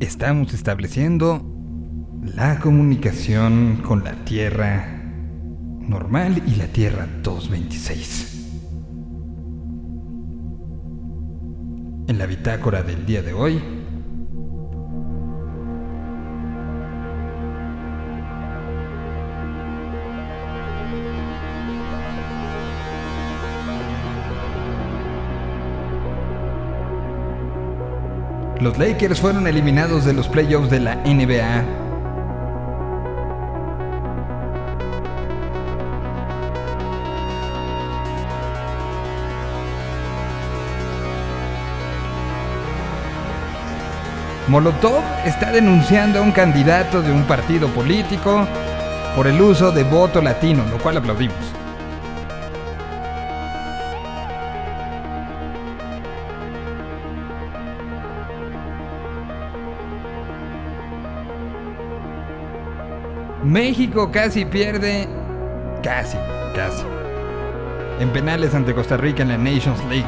estamos estableciendo la comunicación con la Tierra normal y la Tierra 226. En la bitácora del día de hoy, Los Lakers fueron eliminados de los playoffs de la NBA. Molotov está denunciando a un candidato de un partido político por el uso de voto latino, lo cual aplaudimos. México casi pierde, casi, casi, en penales ante Costa Rica en la Nations League.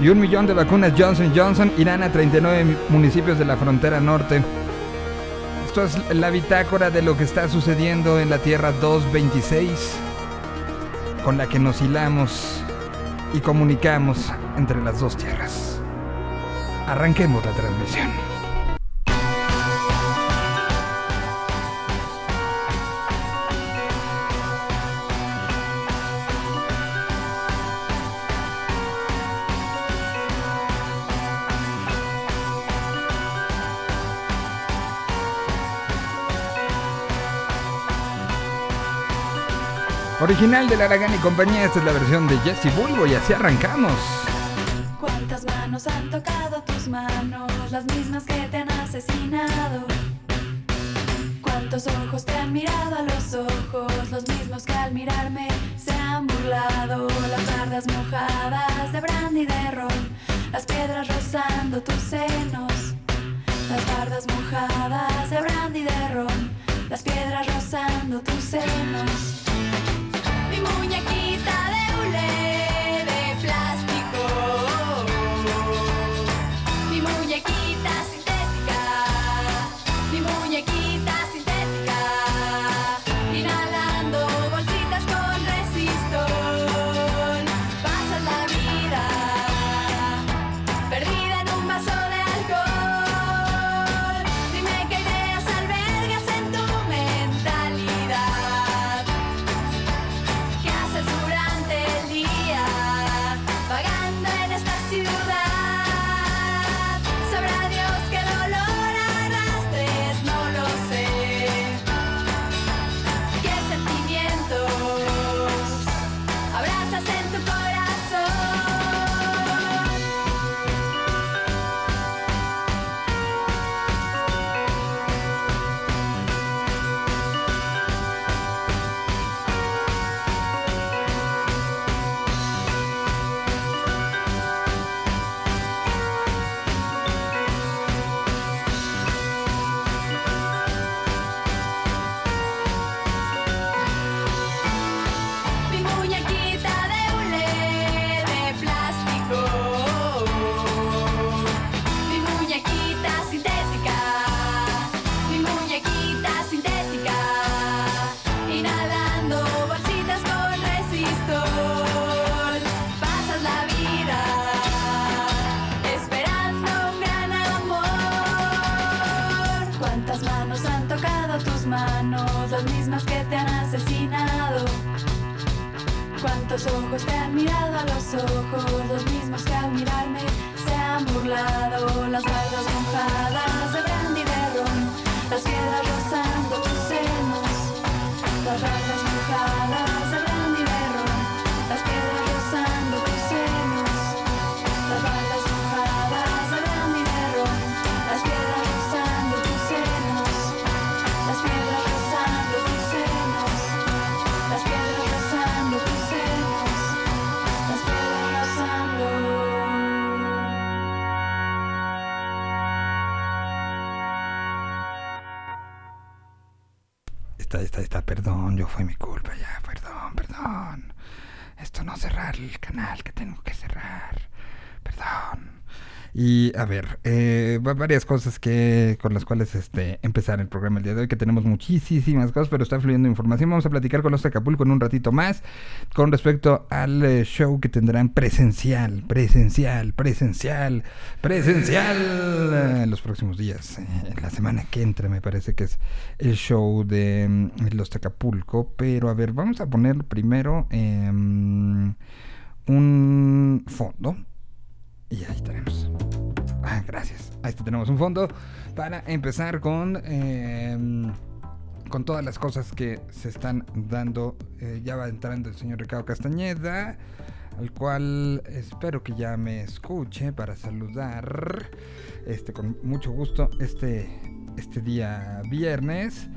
Y un millón de vacunas Johnson Johnson irán a 39 municipios de la frontera norte. Esto es la bitácora de lo que está sucediendo en la Tierra 226, con la que nos hilamos y comunicamos entre las dos tierras. Arranquemos la transmisión. Original de la Aragán y compañía, esta es la versión de Jesse Bulbo y así arrancamos. ¿Cuántas manos han tocado tus manos? Las mismas que te han asesinado. ¿Cuántos ojos te han mirado a los ojos? Los mismos que al mirarme se han burlado. Las tardes mojadas de brandy de ron. Las piedras rozando tus senos. Las bardas mojadas de brandy de ron. Las piedras rozando tus senos. Muñequita de hule Está, está, está, perdón, yo fue mi culpa, ya, perdón. perdón, perdón. Esto no cerrar el canal que tengo que cerrar. Perdón. Y a ver, eh, varias cosas que con las cuales este, empezar el programa el día de hoy, que tenemos muchísimas cosas, pero está fluyendo información. Vamos a platicar con los Acapulco en un ratito más con respecto al eh, show que tendrán presencial, presencial, presencial, presencial eh, en los próximos días. en la semana que entra me parece que es el show de mm, los Acapulco. Pero a ver, vamos a poner primero em, un fondo y ahí tenemos. Ah, gracias. Ahí tenemos un fondo para empezar con, em, con todas las cosas que se están dando. Eh, ya va entrando el señor Ricardo Castañeda, al cual espero que ya me escuche para saludar este, con mucho gusto este, este día viernes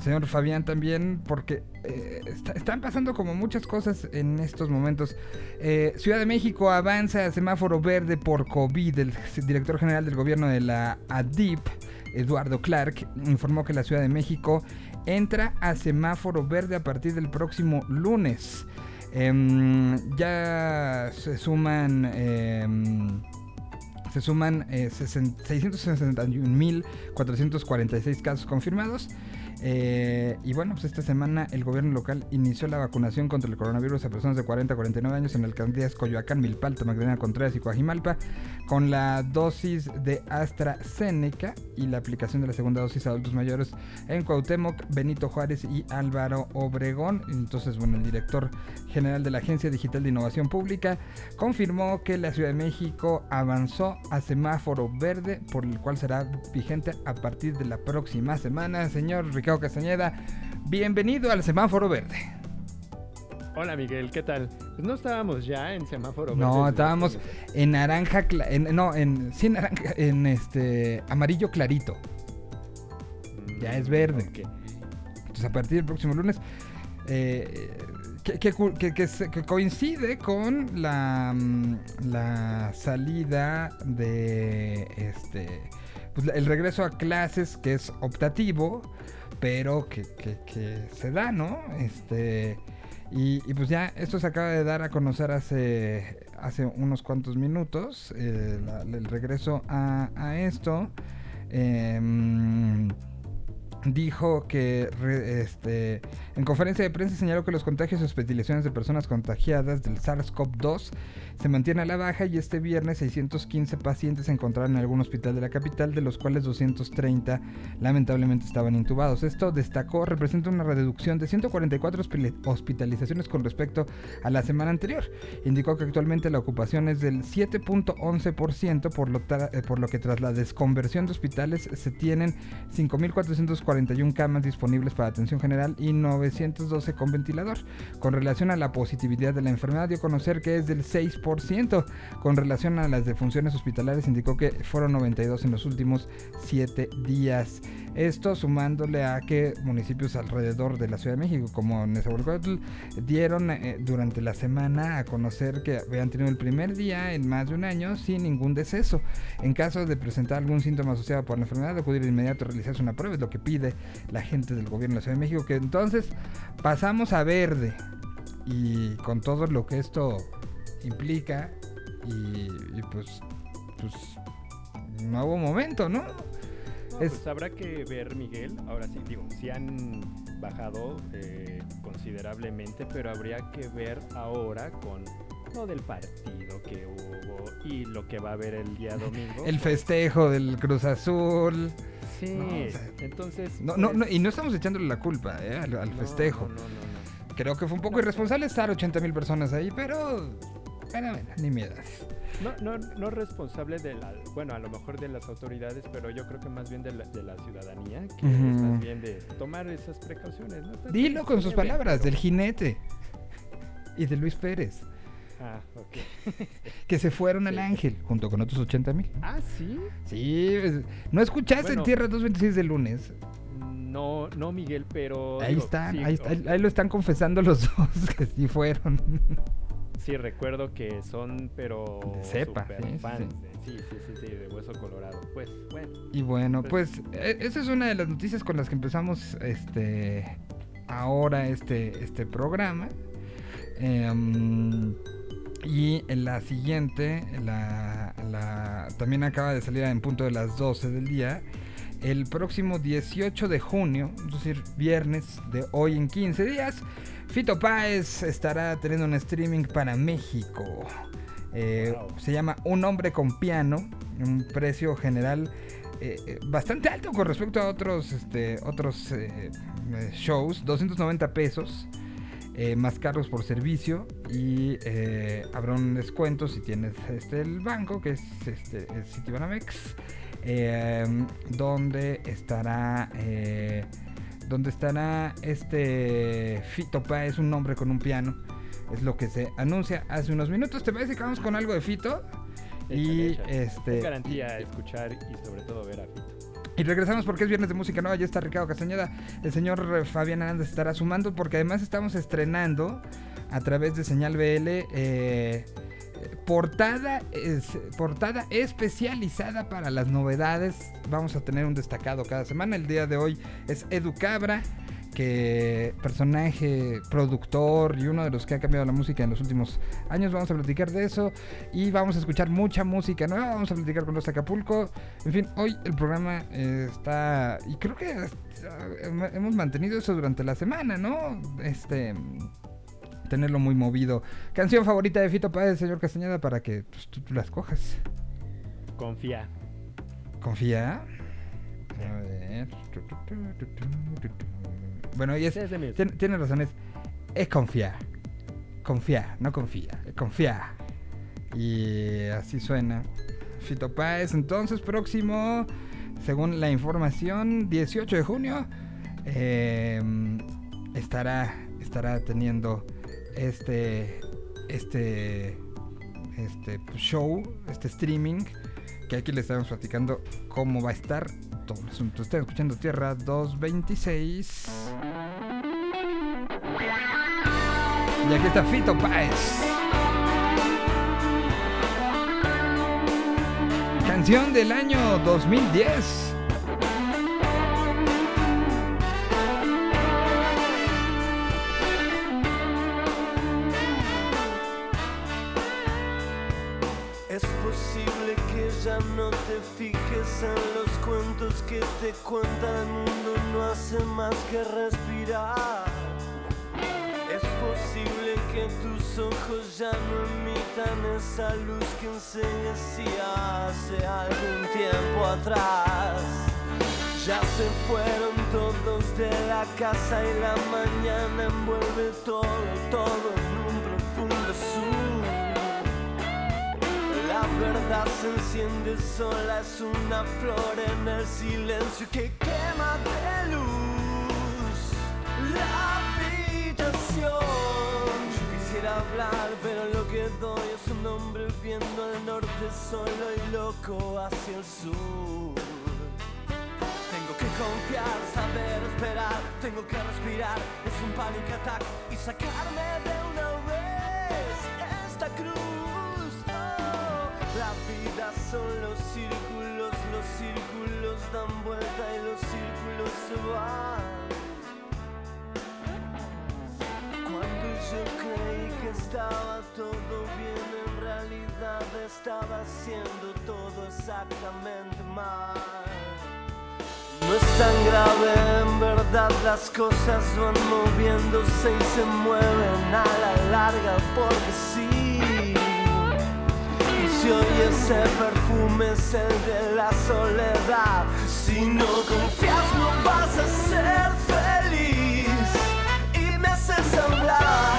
señor Fabián también, porque eh, están pasando como muchas cosas en estos momentos. Eh, Ciudad de México avanza a semáforo verde por COVID. El director general del gobierno de la ADIP, Eduardo Clark, informó que la Ciudad de México entra a semáforo verde a partir del próximo lunes. Em, ya se suman... Em, se suman eh, 661.446 casos confirmados eh, y bueno, pues esta semana el gobierno local inició la vacunación contra el coronavirus a personas de 40 a 49 años en alcaldías Coyoacán, Milpalta, Magdalena Contreras y Coajimalpa con la dosis de AstraZeneca y la aplicación de la segunda dosis a adultos mayores en Cuauhtémoc, Benito Juárez y Álvaro Obregón. Entonces, bueno, el director general de la Agencia Digital de Innovación Pública confirmó que la Ciudad de México avanzó a semáforo verde, por el cual será vigente a partir de la próxima semana. Señor Ricardo Castañeda. Bienvenido al semáforo verde. Hola Miguel, ¿qué tal? Pues no estábamos ya en semáforo verde. No, estábamos en naranja, no, en sí naranja, en este amarillo clarito. ya es verde. Entonces a partir del próximo lunes, eh, que, coincide con la, mm, la salida de este, pues, el regreso a clases que es optativo pero que, se da, ¿no? Este, y, pues ya, esto se acaba de dar a conocer hace, hace unos cuantos minutos, eh, el regreso a, a esto. Em, dijo que este, en conferencia de prensa señaló que los contagios y hospitalizaciones de personas contagiadas del SARS-CoV-2 se mantienen a la baja y este viernes 615 pacientes se encontraron en algún hospital de la capital, de los cuales 230 lamentablemente estaban intubados. Esto destacó representa una reducción de 144 hospitalizaciones con respecto a la semana anterior. Indicó que actualmente la ocupación es del 7.11%, por lo, eh, por lo que tras la desconversión de hospitales se tienen 5.441 camas disponibles para atención general y 912 con ventilador. Con relación a la positividad de la enfermedad, dio a conocer que es del 6%. Con relación a las defunciones hospitalarias, indicó que fueron 92 en los últimos 7 días. Esto sumándole a que municipios alrededor de la Ciudad de México, como Nezahualcóyotl, dieron eh, durante la semana a conocer que habían tenido el primer día en más de un año sin ningún deceso. En caso de presentar algún síntoma asociado por la enfermedad, acudir de inmediato a realizarse una prueba, lo que pide la gente del gobierno de la Ciudad de México, que entonces pasamos a verde y con todo lo que esto implica y, pues, pues, nuevo momento, ¿no? pues habrá que ver, Miguel. Ahora sí, digo, sí han bajado eh, considerablemente, pero habría que ver ahora con lo del partido que hubo y lo que va a haber el día domingo. el festejo del Cruz Azul. Sí, entonces. No, no, pues y no estamos echándole la culpa eh, al, festejo. Creo que fue un poco irresponsable estar 80 mil personas ahí, pero bueno, ni miedo. No, no, no responsable de la, bueno, a lo mejor de las autoridades, pero yo creo que más bien de la, de la ciudadanía, que es más bien de tomar esas precauciones. Dilo con sus palabras, del jinete y de Luis Pérez. Ah, ok. que se fueron al Ángel junto con otros 80 mil. Ah, sí. Sí, ¿no escuchaste en Tierra 226 de lunes? No, no, Miguel, pero. Ahí están, ahí, ahí, lo están confesando los dos que sí fueron. Sí, recuerdo que son, pero. De cepa, sí, fans sí. sí, sí, sí, de hueso colorado. Pues, bueno. Y bueno, pues, pues e, esa es una de las noticias con las que empezamos este ahora este, este programa. Em, y en la siguiente, la, la- también acaba de salir en punto de las 12 del día. El próximo 18 de junio, es decir, viernes de hoy en 15 días, Fito Páez estará teniendo un streaming para México. Eh, Wow. Se llama Un hombre con piano, un precio general eh, eh, bastante alto con respecto a otros, este, otros eh, shows, 290 pesos. Eh, más cargos por servicio y eh, habrá un descuento si tienes este el banco que es este el Citibanamex eh, donde estará eh, donde estará este Fito Páez un hombre con un piano es lo que se anuncia hace unos minutos te parece que vamos con algo de Fito y Échale, échale. este Es garantía escuchar y sobre todo ver a Fito. Y regresamos porque es viernes de música nueva. Ya está Ricardo Castañeda. El señor Fabián Hernández estará sumando porque además estamos estrenando a través de Señal BL eh, portada, es- portada especializada para las novedades. Vamos a tener un destacado cada semana. El día de hoy es Edu Cabra. Que personaje, productor y uno de los que ha cambiado la música en los últimos años. Vamos a platicar de eso y vamos a escuchar mucha música nueva. Vamos a platicar con los Acapulco. En fin, hoy el programa eh, está. Y creo que eh, hemos mantenido eso durante la semana, ¿no? Este. Tenerlo muy movido. Canción favorita de Fito Páez, señor Castañeda, para que pues, tú, tú las cojas. Confía. Confía. A ver. Bueno, y es, Sí, mismo. tiene, tiene razón, es, es confiar. Confía, no confía, es confía. Y así suena. Fito Páez, entonces, próximo, según la información, 18 de junio, eh, estará, estará teniendo este, este, este show, este streaming, que aquí le estamos platicando cómo va a estar Están escuchando Tierra 226. Y aquí está Fito Páez. Canción del año 2010. No te fijes en los cuentos que te cuenta el mundo, no hace más que respirar. Es posible que tus ojos ya no emitan esa luz que enseguecía hace algún tiempo atrás. Ya se fueron todos de la casa y la mañana envuelve todo, todo en un verdad se enciende sola, es una flor en el silencio que quema de luz la habitación. Yo quisiera hablar, pero lo que doy es un hombre viendo al norte solo y loco hacia el sur. Tengo que confiar, saber esperar, tengo que respirar, es un panic attack y sacarme de una vez esta cruz. Estaba todo bien, en realidad estaba haciendo todo exactamente mal. No es tan grave, en verdad las cosas van moviéndose y se mueven a la larga porque sí. Y si hoy ese perfume es el de la soledad, si no confías no vas a ser feliz y me haces hablar.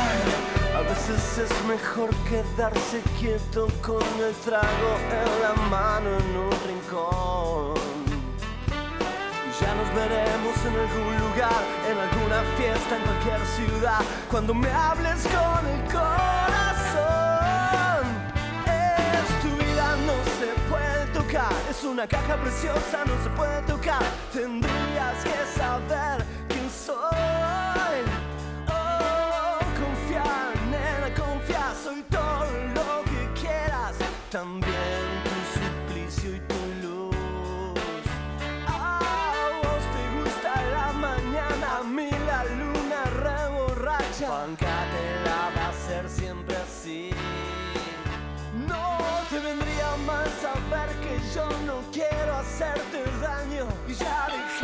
Es mejor quedarse quieto con el trago en la mano en un rincón. Ya nos veremos en algún lugar, en alguna fiesta, en cualquier ciudad, cuando me hables con el corazón. Es tu vida, no se puede tocar, es una caja preciosa, no se puede tocar. Tendrías que saber quién soy. También tu suplicio y tu luz. A vos te gusta la mañana, a mí la luna reborracha. Bancate la base así. No te vendría mal saber que yo no quiero hacerte daño y ya dejar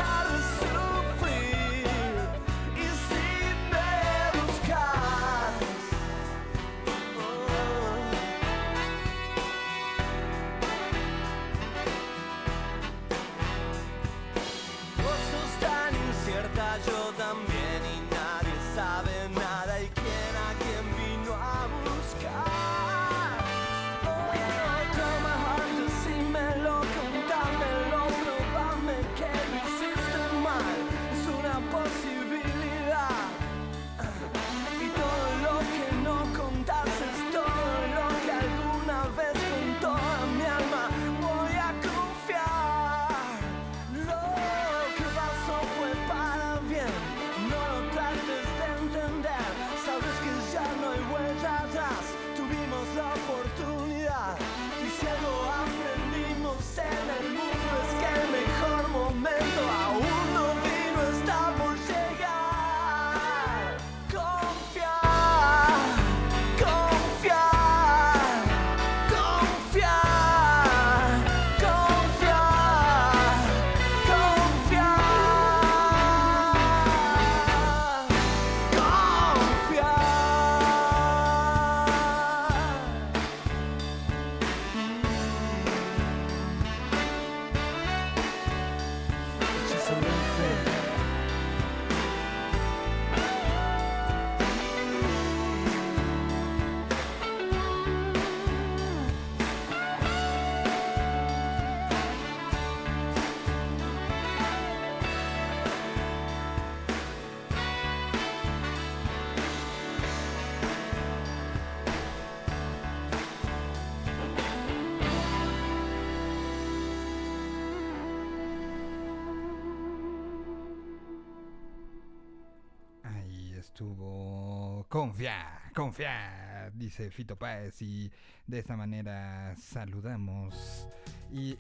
Confía, dice Fito Páez. Y de esta manera saludamos. Y,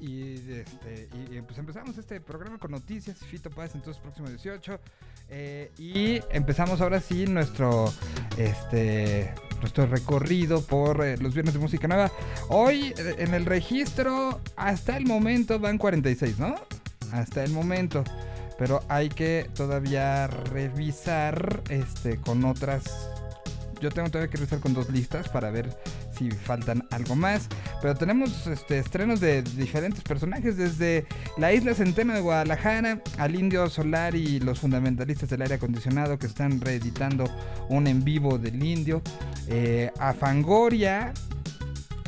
este, pues empezamos este programa con noticias. Fito Páez entonces próximo 18. eh, y empezamos ahora sí nuestro este nuestro recorrido por eh, los viernes de música nueva. Hoy eh, en el registro hasta el momento van 46, ¿no? Hasta el momento pero hay que todavía revisar este con otras yo tengo todavía que revisar con dos listas para ver si faltan algo más. Pero tenemos este, estrenos de diferentes personajes desde la isla Centeno de Guadalajara al Indio Solar y los fundamentalistas del aire acondicionado que están reeditando un en vivo del Indio eh, a Fangoria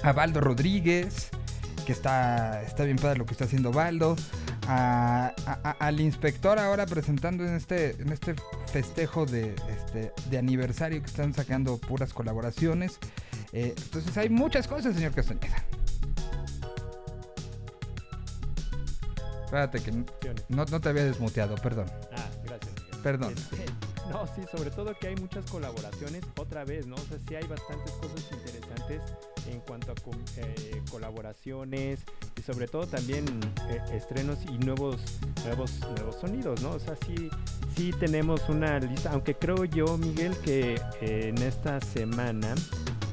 a Baldo Rodríguez que está, está bien padre lo que está haciendo Baldo a- a- a- al inspector ahora presentando en este, en este festejo de, este, de aniversario que están sacando puras colaboraciones. Eh, entonces hay muchas cosas, señor Castañeda. Espérate que no, no te había desmuteado, perdón. Ah, gracias. Miguel. Perdón. Este, no, sí, sobre todo que hay muchas colaboraciones, otra vez, ¿no? O sea, sí hay bastantes cosas interesantes en cuanto a eh, colaboraciones sobre todo también eh, estrenos y nuevos, nuevos, nuevos sonidos, ¿no? O sea, sí, sí tenemos una lista, aunque creo yo, Miguel, que eh, en esta semana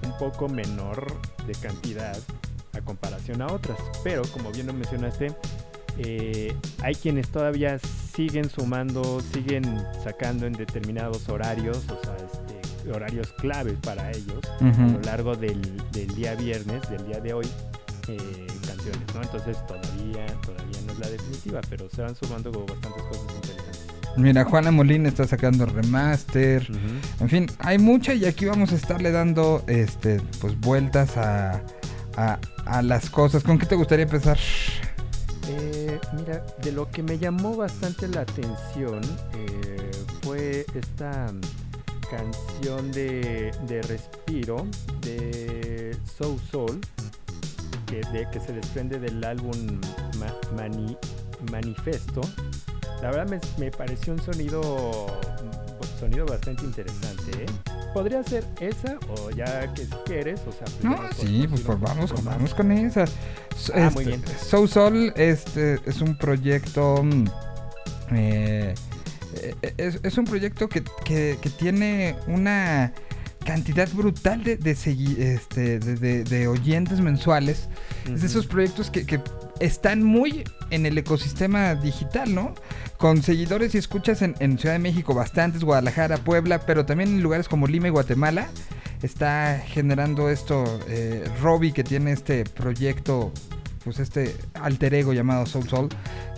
un poco menor de cantidad a comparación a otras, pero como bien lo mencionaste, eh, hay quienes todavía siguen sumando, siguen sacando en determinados horarios, o sea, este, horarios claves para ellos a lo largo del, del día viernes, del día de hoy, eh, Entonces todavía, todavía no es la definitiva, pero se van sumando como bastantes cosas interesantes. Mira, Juana Molina está sacando remaster. En fin, hay mucha y aquí vamos a estarle dando este pues vueltas a, a, a las cosas. ¿Con qué te gustaría empezar? Eh, mira, de lo que me llamó bastante la atención eh, fue esta canción de, de Respiro de Soul Soul, que, de, que se desprende del álbum Ma- Mani- Manifesto. La verdad me, me pareció un sonido, un sonido bastante interesante. ¿eh? Podría ser esa o ya que si quieres, o sea... No, sí, pues, pues vamos, más. vamos con esa. Ah, este, muy bien. Soul Soul este, es un proyecto. mm, eh, eh, es, es un proyecto que, que- que tiene una cantidad brutal de, de, este, de, oyentes mensuales. Es de esos proyectos que, que, están muy en el ecosistema digital, ¿no? Con seguidores y escuchas en, Ciudad de México bastantes, Guadalajara, Puebla, pero también en lugares como Lima y Guatemala. Está generando esto eh, Robbie que tiene este proyecto pues este alter ego llamado Soul Soul,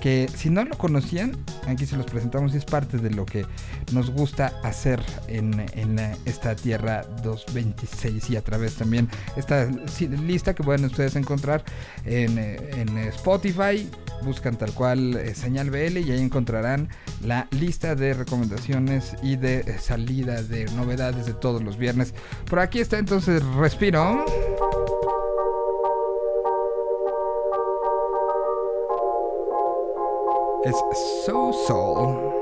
que si no lo conocían, aquí se los presentamos y es parte de lo que nos gusta hacer en, en esta Tierra 226 y a través también esta lista que pueden ustedes encontrar en, en Spotify, buscan tal cual eh, señal BL y ahí encontrarán la lista de recomendaciones y de salida de novedades de todos los viernes. Por aquí está entonces Respiro. It's so soul.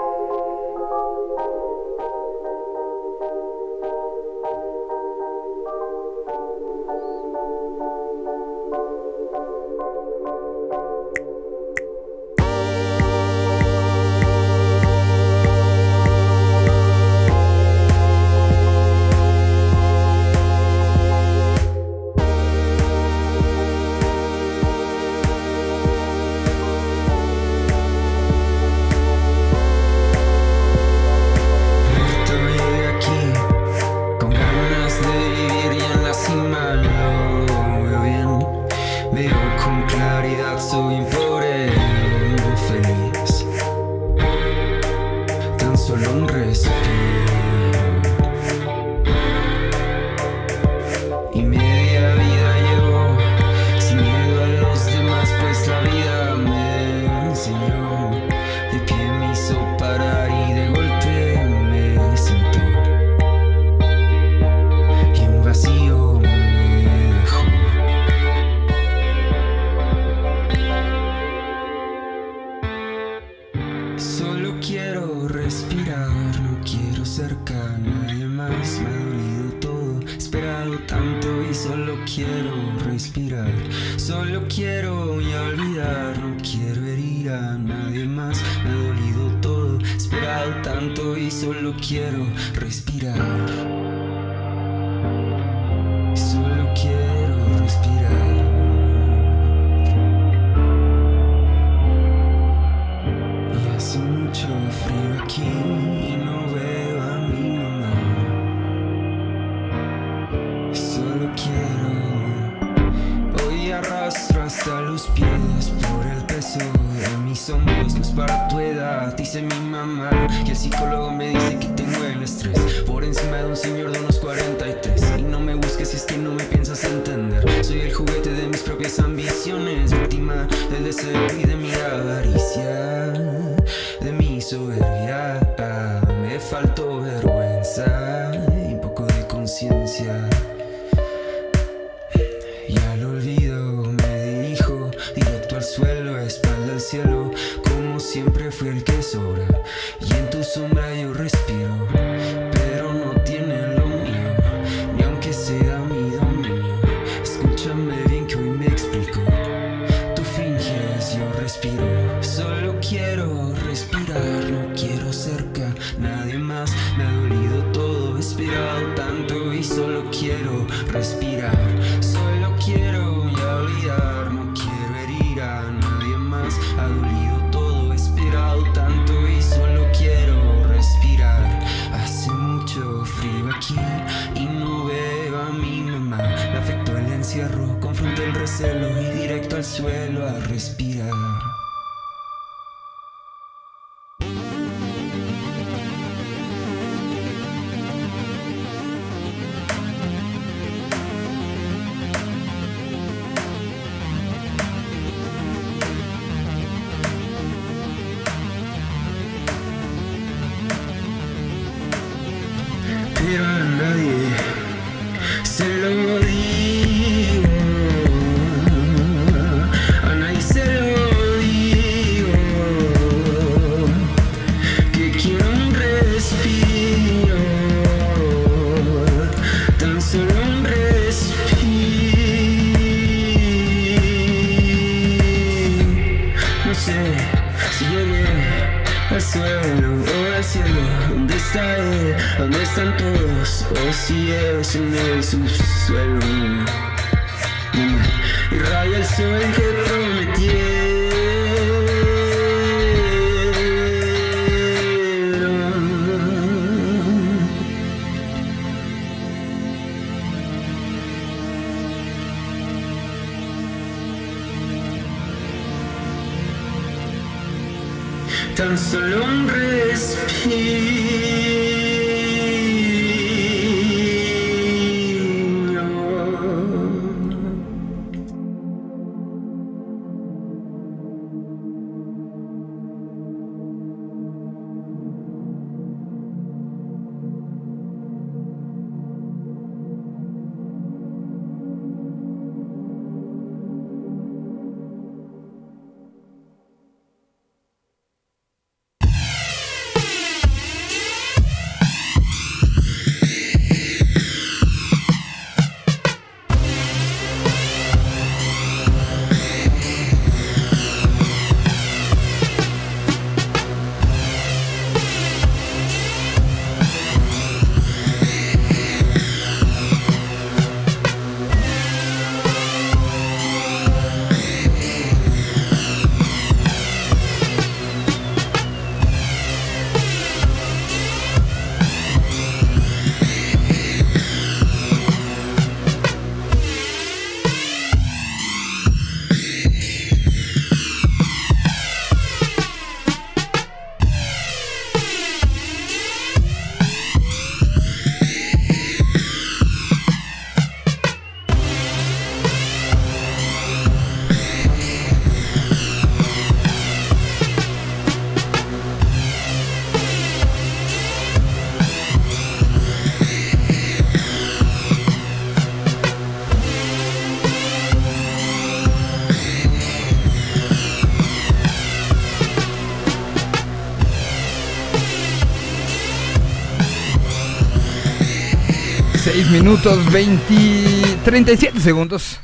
Minutos 20, 37 segundos.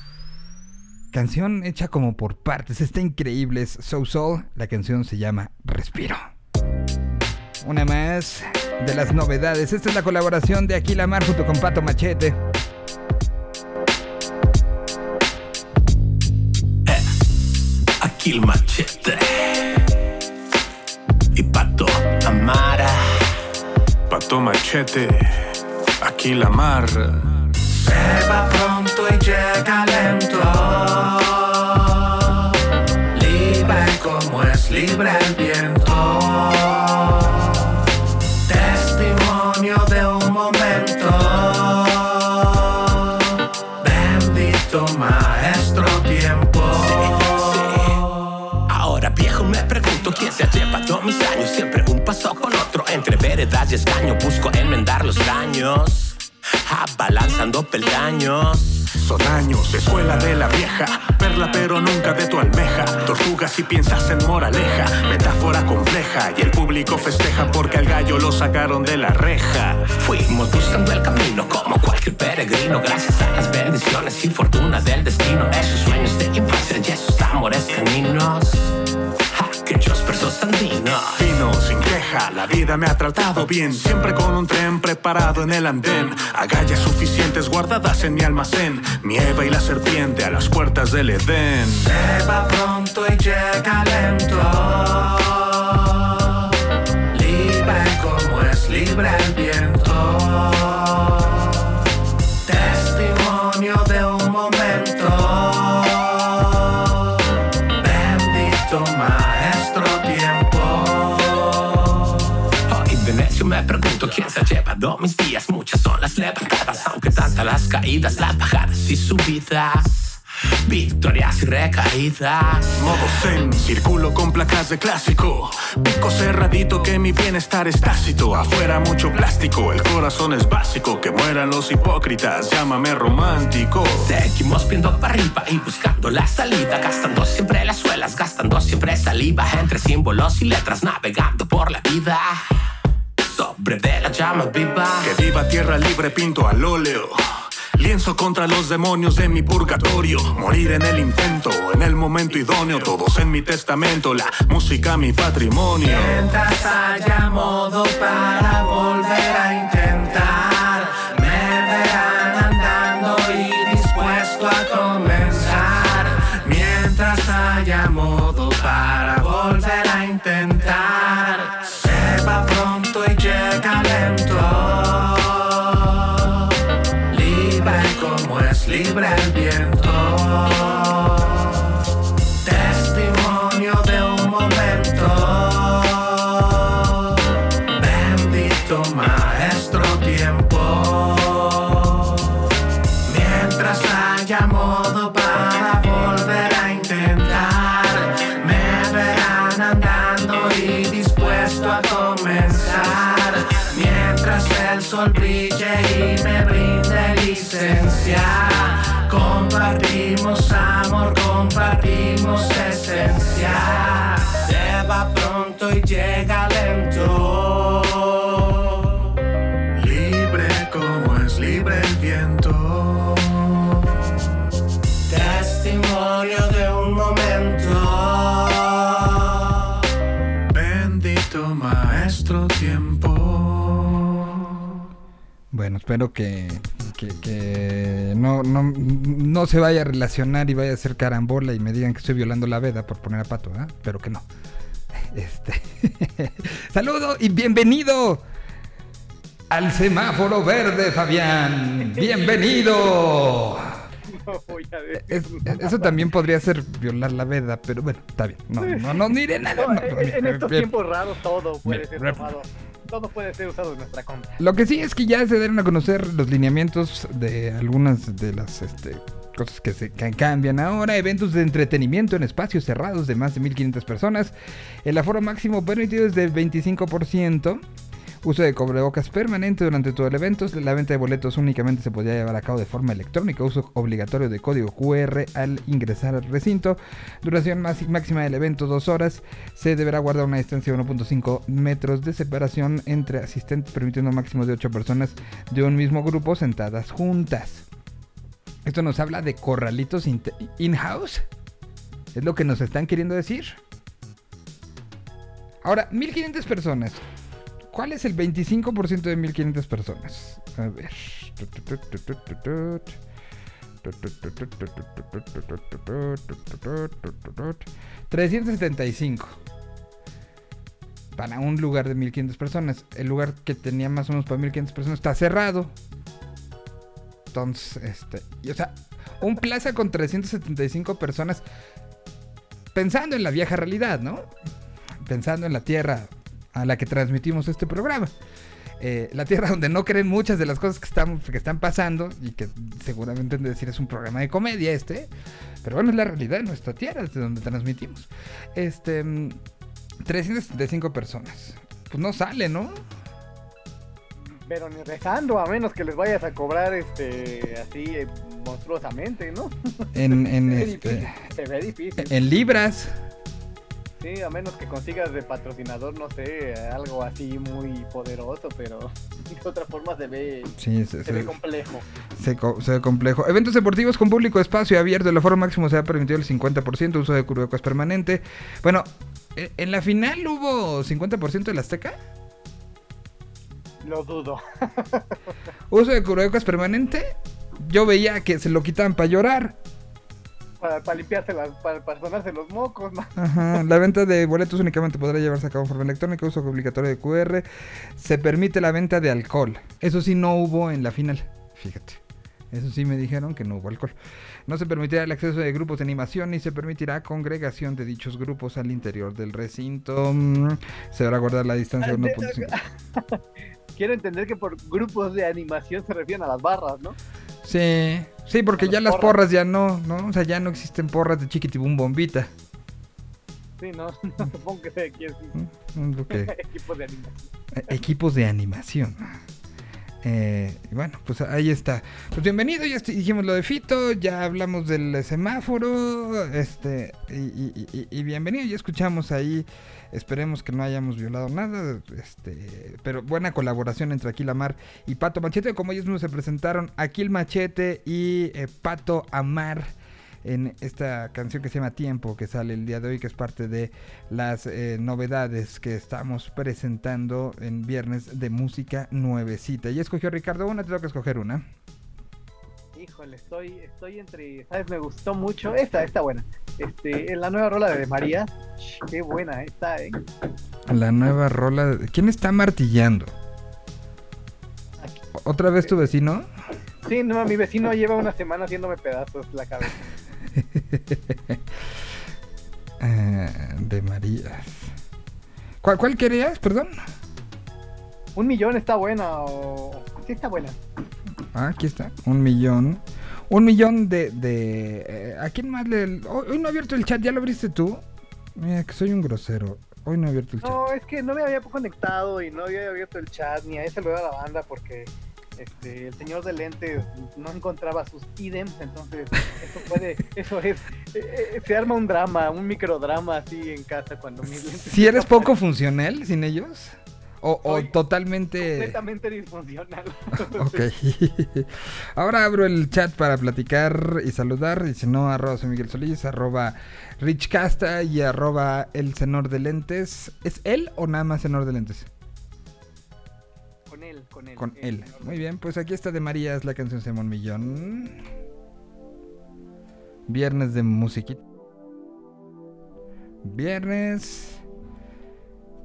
Canción hecha como por partes, está increíble, es So Soul, la canción se llama Respiro. Una más de las novedades, esta es la colaboración de Aquila Mar junto con Pato Machete. Aquil Machete y Pato Amara. Pato Machete aquí la mar. Se va pronto y llega lento. Libre como es libre el viento. Testimonio de un momento. Bendito maestro tiempo. Ahora viejo me pregunto quién se ha llevado mis años. Siempre un paso con otro entre veredas y escaño. Busco enmendar los daños. Abalanzando peldaños. Son años, escuela de la vieja, perla pero nunca de tu almeja. Tortuga si piensas en moraleja, metáfora compleja. Y el público festeja porque al gallo lo sacaron de la reja. Fuimos buscando el camino como cualquier peregrino, gracias a las bendiciones y fortuna del destino. Esos sueños de infancia y esos amores caninos. Aquellos versos andinos. Fino, sin queja, la vida me ha tratado bien. Siempre con un tren preparado en el andén. Agallas suficientes guardadas en mi almacén. Mi Eva y la serpiente a las puertas del Edén. Se va pronto y llega lento. Libre como es libre el viento. Quién se ha llevado mis días. Muchas son las levantadas, aunque tantas las caídas, las bajadas y subidas. Victorias y recaídas. Modo zen, circulo con placas de clásico. Pico cerradito que mi bienestar es tácito. Afuera mucho plástico, el corazón es básico. Que mueran los hipócritas, llámame romántico. Seguimos viendo para arriba y buscando la salida. Gastando siempre las suelas, gastando siempre saliva. Entre símbolos y letras, navegando por la vida. Sobre de la llama viva. Que viva tierra libre, pinto al óleo. Lienzo contra los demonios de mi purgatorio. Morir en el intento, en el momento idóneo. Todos en mi testamento, la música mi patrimonio. Mientras haya modo para volver a compartimos amor, compartimos esencia. Se va pronto y llega lento. Libre como es libre el viento. Testimonio de un momento. Bendito maestro tiempo. Bueno, espero que, que, que no, no, no se vaya a relacionar y vaya a hacer carambola y me digan que estoy violando la veda por poner a pato, ¿eh? Pero que no. Este. Saludo y bienvenido al semáforo verde, Fabián. Bienvenido. Es- eso también podría ser violar la veda, pero bueno, está bien. No, no, no diré nada. No, no, en, en estos tiempos raros todo puede ser tomado. Todo puede ser usado en nuestra contra. Lo que sí es que ya se dieron a conocer los lineamientos de algunas de las este, cosas que se que cambian ahora. Eventos de entretenimiento en espacios cerrados de más de 1500 personas. El aforo máximo permitido es del 25%. Uso de cubrebocas permanente durante todo el evento. La venta de boletos únicamente se podía llevar a cabo de forma electrónica. Uso obligatorio de código QR al ingresar al recinto. Duración máxima del evento 2 horas. Se deberá guardar una distancia de 1.5 metros de separación entre asistentes, permitiendo máximo de 8 personas de un mismo grupo sentadas juntas. Esto nos habla de corralitos in-house. Es lo que nos están queriendo decir. Ahora, 1500 personas. ¿Cuál es el 25% de 1500 personas? A ver. 375. Para un lugar de 1500 personas. El lugar que tenía más o menos para 1500 personas está cerrado. Entonces, este. o sea, un plaza con 375 personas. Pensando en la vieja realidad, ¿no? Pensando en la tierra a la que transmitimos este programa. Eh, la tierra donde no creen muchas de las cosas que están, que están pasando y que seguramente han de decir es un programa de comedia este, pero bueno, es la realidad de nuestra tierra, desde donde transmitimos. Este, mm, 375 personas. Pues no sale, ¿no? Pero ni rezando, a menos que les vayas a cobrar este así eh, monstruosamente, ¿no? En, en, Se ve este, difícil, se ve difícil. en libras. Sí, a menos que consigas de patrocinador, no sé, algo así muy poderoso, pero de otra forma se ve, Sí, se, se ve se- complejo. se ve complejo. Eventos deportivos con público, espacio abierto. El aforo máximo se ha permitido el 50%. Uso de cubrebocas permanente. Bueno, eh, en la final hubo 50% de la Azteca. Lo dudo. Uso de cubrebocas permanente. Yo veía que se lo quitaban para llorar. Para, para limpiarse las, para, para sonarse los mocos, ¿no? Ajá. La venta de boletos únicamente podrá llevarse a cabo en forma electrónica, uso obligatorio de QR. Se permite la venta de alcohol. Eso sí no hubo en la final. Fíjate. Eso sí me dijeron que no hubo alcohol. No se permitirá el acceso de grupos de animación ni se permitirá congregación de dichos grupos al interior del recinto. Mm, Se deberá guardar la distancia de 1.5. Quiero entender que por grupos de animación se refieren a las barras, ¿no? Sí, sí, porque ya las porras. porras ya no, ¿no? O sea, ya no existen porras de chiquitibum bombita. Sí, no, supongo que sé quién sí. Mm, ok. Equipos de animación. Equipos de animación. Eh, bueno, pues ahí está. Pues bienvenido, ya dijimos lo de Fito, ya hablamos del semáforo, este, y, y- bienvenido, ya escuchamos ahí, esperemos que no hayamos violado nada, este, pero buena colaboración entre Aquil Amar y Pato Machete, como ellos mismos se presentaron, Aquil Machete y eh, Pato Amar en esta canción que se llama Tiempo, que sale el día de hoy, que es parte de las eh, novedades que estamos presentando en viernes de música nuevecita. Y escogió Ricardo una, te tengo que escoger una. Híjole, estoy, estoy entre, ¿sabes? Me gustó mucho. Esta, esta buena. Este, en la nueva rola de María. Qué buena esta, eh. La nueva rola. de- ¿Quién está martillando? Aquí. ¿Otra vez tu vecino? Sí, no, mi vecino lleva una semana haciéndome pedazos la cabeza. Eh, de Marías. ¿Cuál, ¿Cuál querías? Perdón. Un millón está buena o. Sí, está buena. Ah, aquí está. Un millón. Un millón de... de eh, ¿A quién más le...? Hoy, hoy no he abierto el chat, ¿ya lo abriste tú? Mira, que soy un grosero. Hoy no he abierto el chat. No, es que no me había conectado y no había abierto el chat ni a ese lo a la banda porque este, el señor de lentes no encontraba sus ítems, entonces eso puede, eso es, eh, eh, se arma un drama, un microdrama así en casa cuando mis lentes Si eres poco funcional sin ellos. O, o totalmente... completamente disfuncional. Ok. Ahora abro el chat para platicar y saludar. Y si no, arroba soy Miguel Solís, arroba Rich Casta y arroba el senor de lentes. ¿Es él o nada más senor de lentes? Con él, con Muy bien, pues aquí está de Marías la canción Simón Millón. Viernes de musiquita. Viernes.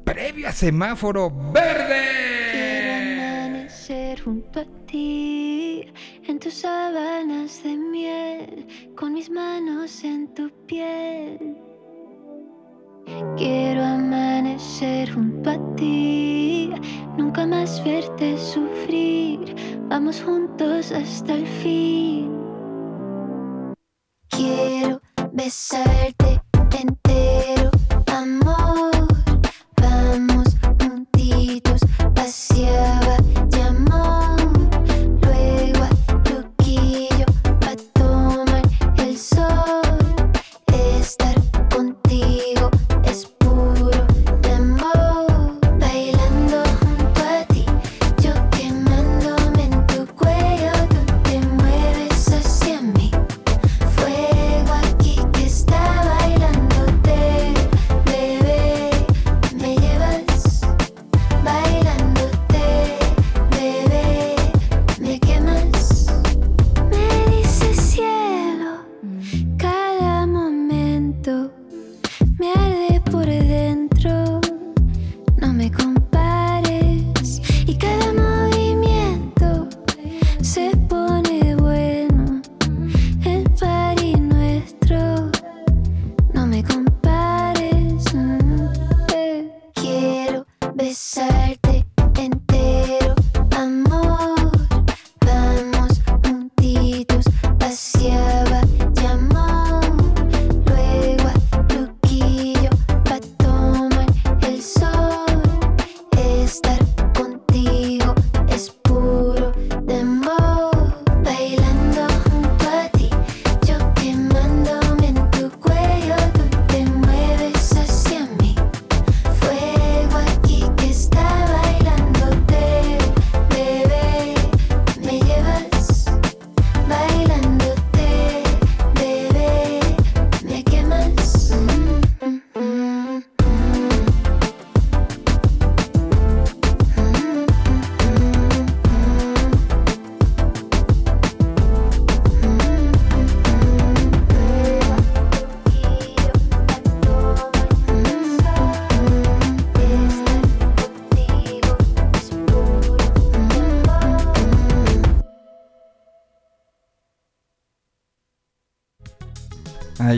Previo a semáforo Quiero verde. amanecer junto a ti, en tus sábanas de miel, con mis manos en tu piel. Quiero amanecer junto a ti, nunca más verte sufrir, vamos juntos hasta el fin. Quiero besarte entero,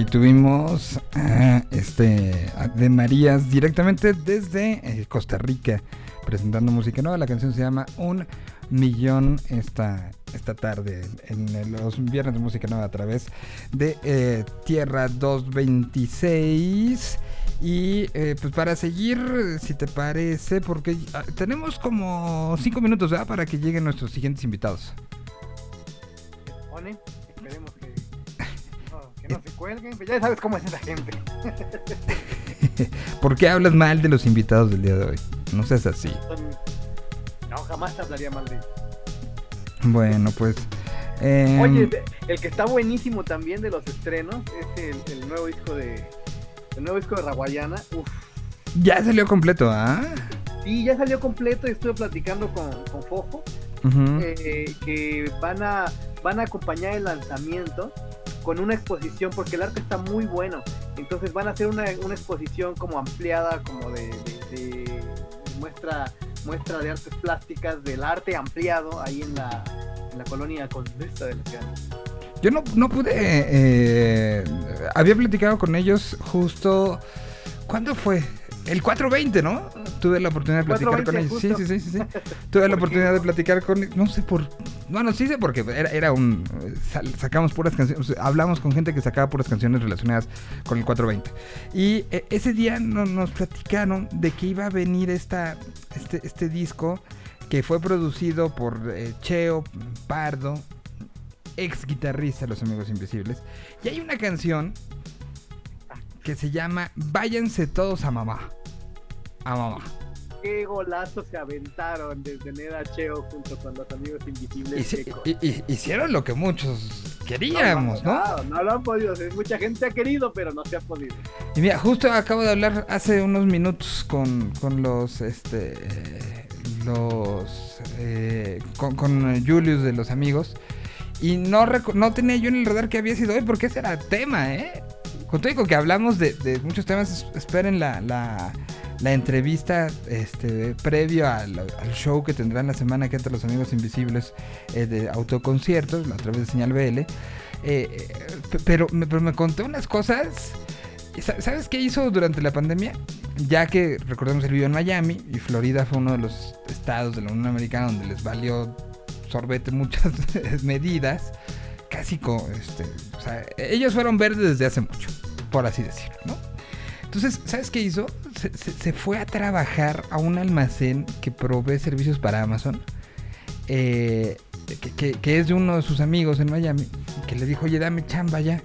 Tuvimos ah, este de Marías directamente desde eh, Costa Rica presentando música nueva. La canción se llama Un Millón esta, esta tarde en, los viernes de música nueva a través de eh, Tierra 226. Y eh, pues para seguir, si te parece, porque ah, tenemos como cinco minutos ¿verdad? para que lleguen nuestros siguientes invitados. Que no se cuelguen, pues ya sabes cómo es esa gente. ¿Por qué hablas mal de los invitados del día de hoy? No seas así. No, jamás te hablaría mal de ellos. Bueno, pues... em, Oye, el que está buenísimo también de los estrenos es el, el nuevo disco de el nuevo disco de Raguayana. Uf, ya salió completo, ¿ah? sí, ya salió completo y estuve platicando con, con Ujú. eh, que van a van a acompañar el lanzamiento con una exposición porque el arte está muy bueno. Entonces van a hacer una, una exposición como ampliada, como de, muestra muestra de artes plásticas del arte ampliado ahí en la en la colonia Condesa de la ciudad. Yo no, no pude. eh, había platicado con ellos justo. ¿Cuándo fue? El 420, ¿no? Tuve la oportunidad de platicar con 420, ellos. Sí, justo. sí, sí, sí, sí. Tuve la oportunidad de platicar con No sé por. Bueno, sí sé porque era, era un. sacamos puras canciones. hablamos con gente que sacaba puras canciones relacionadas con el 420. Y eh, ese día no- nos platicaron de que iba a venir esta, este, este disco que fue producido por eh, Cheo Pardo, ex guitarrista de Los Amigos Invisibles. Y hay una canción que se llama Váyanse todos a mamá. A mamá. qué golazo se aventaron desde Neda Cheo junto con los amigos invisibles. Hici- hicieron lo que muchos queríamos, ¿no? No, no lo han podido hacer. Mucha gente ha querido, pero no se ha podido. Y mira, justo acabo de hablar hace unos minutos con, con los, este, los, eh, con, con Julius de los amigos. Y no, no tenía yo en el radar que había sido hoy, porque ese era tema, ¿eh? Con todo que hablamos de, muchos temas, es- esperen la, entrevista este, previo al, show que tendrán la semana que entra los amigos invisibles eh, de autoconciertos, a través de Señal BL. Eh, eh, pe- pero, me, pero me contó unas cosas. ¿Y sa- ¿Sabes qué hizo durante la pandemia? Ya que recordemos él vivió en Miami y Florida fue uno de los estados de la Unión Americana donde les valió sorbete muchas medidas. Casi este, o sea, ellos fueron verdes desde hace mucho, por así decirlo, ¿no? Entonces, ¿sabes qué hizo? Se, fue a trabajar a un almacén que provee servicios para Amazon, eh, que, es de uno de sus amigos en Miami, que le dijo, oye, dame chamba ya.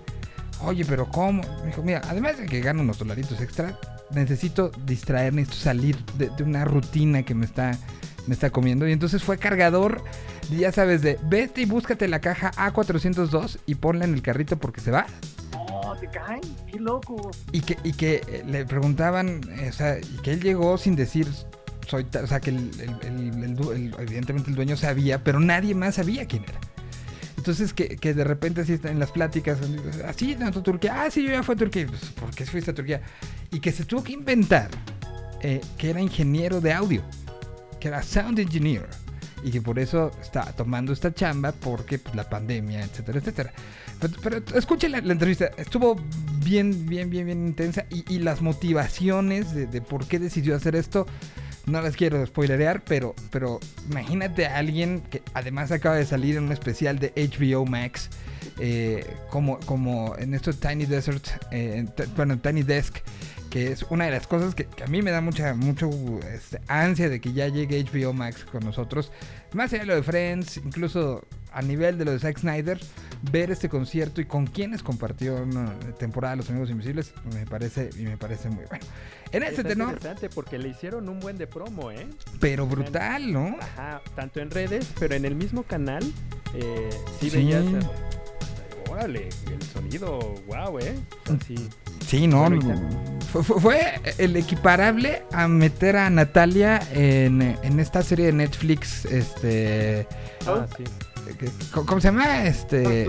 Oye, pero ¿cómo? Me dijo, mira, además de que gano unos dolaritos extra, necesito distraerme, necesito salir de una rutina que me está, me está comiendo. Y entonces fue cargador, ya sabes, de vete y búscate la caja A402 y ponla en el carrito porque se va. No, te caen. Qué loco. Y que, y que eh, le preguntaban, eh, o sea, y que él llegó sin decir, soy, o sea, que el, evidentemente el dueño sabía, pero nadie más sabía quién era. Entonces que, que de repente así en las pláticas, así, no, tú, Turquía, ah, sí, yo ya fui a Turquía, pues, ¿por qué fuiste a Turquía? Y que se tuvo que inventar eh, que era ingeniero de audio, que era sound engineer, y que por eso está tomando esta chamba porque pues, la pandemia, etcétera, etcétera. Pero, pero escuchen la, entrevista, estuvo bien, bien, bien, bien intensa y, y las motivaciones de, de por qué decidió hacer esto, no las quiero spoilerear, pero, pero imagínate a alguien que además acaba de salir en un especial de HBO Max, eh, como, como en esto Tiny Desert, eh, bueno, Tiny Desk, que es una de las cosas que, que a mí me da mucha mucho este, ansia de que ya llegue HBO Max con nosotros. Más allá de lo de Friends, incluso a nivel de lo de Zack Snyder, ver este concierto y con quienes compartió una temporada Los Amigos Invisibles, me parece, y me parece muy bueno. En este tenor, interesante porque le hicieron un buen de promo, ¿eh? pero brutal, ¿no? Ajá, tanto en redes, pero en el mismo canal, eh, sí, Sí. veías. Órale, el sonido, wow, ¿eh? Sea, sí. No, fue, fue- el equiparable a meter a Natalia en, en esta serie de Netflix, este, Ah, sí. ¿cómo se llama? Este,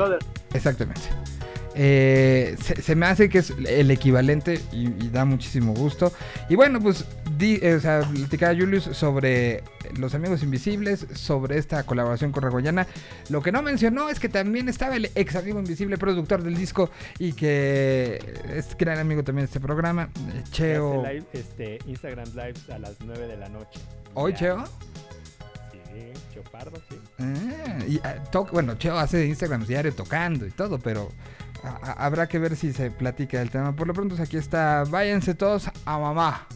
exactamente. Eh, se, se me hace que es el equivalente y, y da muchísimo gusto. Y bueno, pues di, eh, o sea, platicaba Julius sobre los amigos invisibles, sobre esta colaboración con Ragoyana. Lo que no mencionó es que también estaba el ex amigo invisible productor del disco y que es gran amigo también de este programa, eh, Cheo. Live, este, Instagram Lives a las 9 de la noche. ¿Hoy, Ya. Cheo? Sí, Cheo Pardo, sí. Ah, y, to- bueno, Cheo hace Instagram diario tocando y todo, pero habrá que ver si se platica el tema. Por lo pronto, pues, aquí está. Váyanse todos a mamá.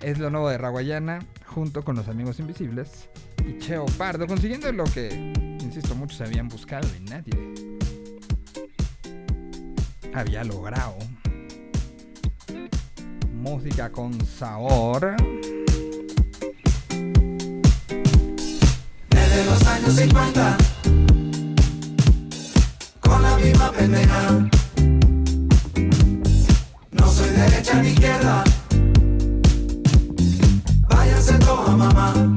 Es lo nuevo de Raguayana, junto con los amigos invisibles y Cheo Pardo, consiguiendo lo que, insisto, muchos habían buscado y nadie había logrado. Música con sabor. Desde los años 50 misma pendeja. No soy derecha ni izquierda. Váyanse todos mamá.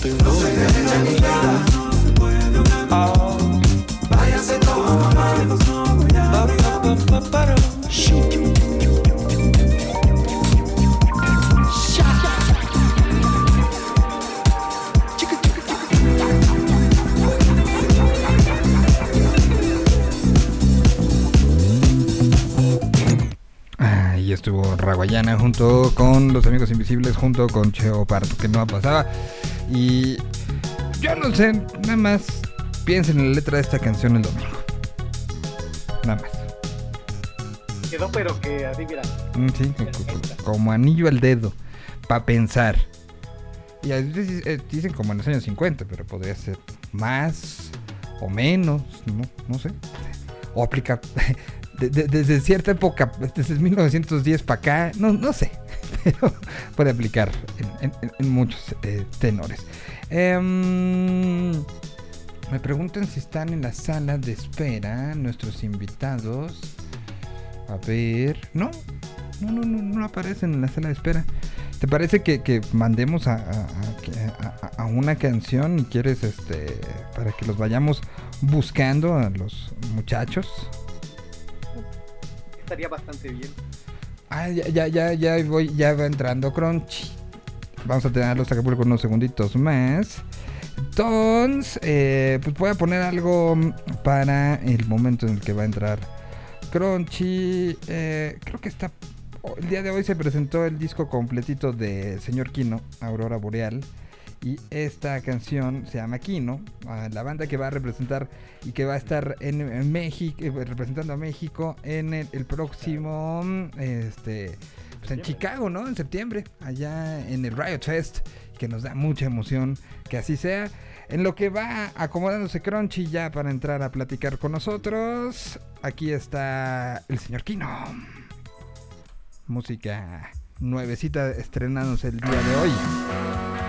tengo. No se de estuvo Raguayana junto con los amigos invisibles, junto con Cheo Parto, que no pasaba. Y yo no sé, nada más piensen en la letra de esta canción el domingo. Nada más. Quedó, pero que así, mira. Mm, Sí, co- co- como anillo al dedo, para pensar. Y a veces, eh, dicen como en los años 50, pero podría ser más o menos, no, no sé. O aplica de- de- desde cierta época, desde 1910 para acá, no, no sé. Pero puede aplicar en, muchos eh, tenores. Em, me preguntan si están en la sala de espera nuestros invitados. A ver, no, no, no, no, no aparecen en la sala de espera. ¿Te parece que, mandemos a- a una canción y quieres este para que los vayamos buscando a los muchachos? Estaría bastante bien. Ah, ya, ya, ya, ya voy, ya va entrando Crunchy. Vamos a tenerlo hasta Acapulco unos segunditos más. Entonces, eh, pues voy a poner algo para el momento en el que va a entrar Crunchy. Eh, creo que está. El día de hoy se presentó el disco completito de Señor Kino, Aurora Boreal. Y esta canción se llama Kino, la banda que va a representar y que va a estar en, en México, eh, representando a México en el, el próximo, este, pues en Chicago, ¿no? En septiembre, allá en el Riot Fest, que nos da mucha emoción que así sea. En lo que va acomodándose Crunchy ya para entrar a platicar con nosotros, aquí está el señor Kino. Música nuevecita estrenándose el día de hoy.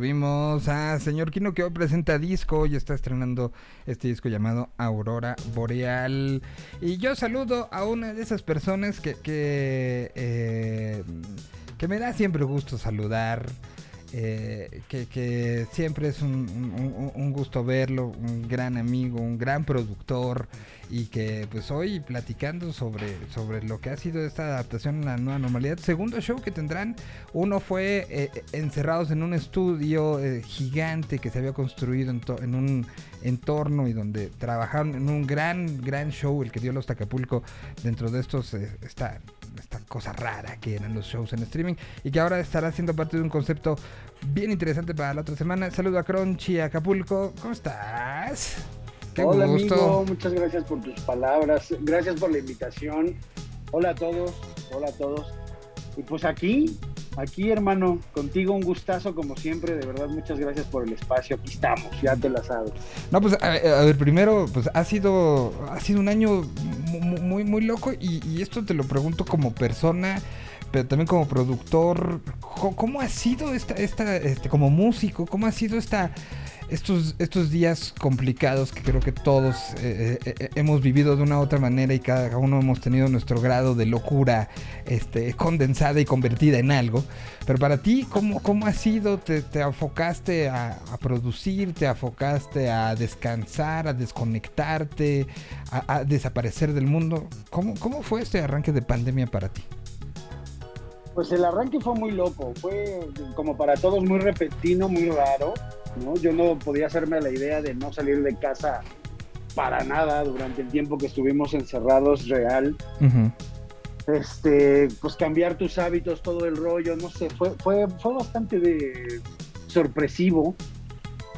Tuvimos a señor Kino que hoy presenta disco y está estrenando este disco llamado Aurora Boreal. Y yo saludo a una de esas personas que, que, eh, que me da siempre gusto saludar. Eh, que, que siempre es un, un- gusto verlo, un gran amigo, un gran productor y que pues hoy platicando sobre, sobre lo que ha sido esta adaptación a la nueva normalidad. Segundo show que tendrán, uno fue eh, encerrados en un estudio eh, gigante que se había construido en, en un entorno y donde trabajaron en un gran, gran show, el que dio los Tacapulco dentro de estos, eh, esta, cosa rara que eran los shows en streaming y que ahora estará siendo parte de un concepto bien interesante para la otra semana. Saludo a Crunchy, Acapulco. ¿Cómo estás? Qué Hola gusto. amigo, muchas gracias por tus palabras, gracias por la invitación. Hola a todos, hola a todos. Y pues aquí, aquí hermano, contigo un gustazo como siempre, de verdad muchas gracias por el espacio, aquí estamos, ya te la sabes. No, pues a, ver, primero, pues ha sido, ha sido un año mu- mu- muy, muy loco y, y esto te lo pregunto como persona, pero también como productor. ¿Cómo ha sido esta, esta, este, como músico, cómo ha sido esta, estos, estos días complicados que creo que todos eh, eh, eh, hemos vivido de una u otra manera y cada uno hemos tenido nuestro grado de locura este, condensada y convertida en algo. Pero para ti, ¿cómo, cómo ha sido? ¿Te, te enfocaste a, a producir? ¿Te enfocaste a descansar, a desconectarte, a, a desaparecer del mundo? ¿Cómo, ¿Cómo fue este arranque de pandemia para ti? Pues el arranque fue muy loco, fue como para todos muy repentino, muy raro, ¿no? Yo no podía hacerme la idea de no salir de casa para nada durante el tiempo que estuvimos encerrados real. este, pues cambiar tus hábitos, todo el rollo, no sé, fue, fue, fue bastante de sorpresivo,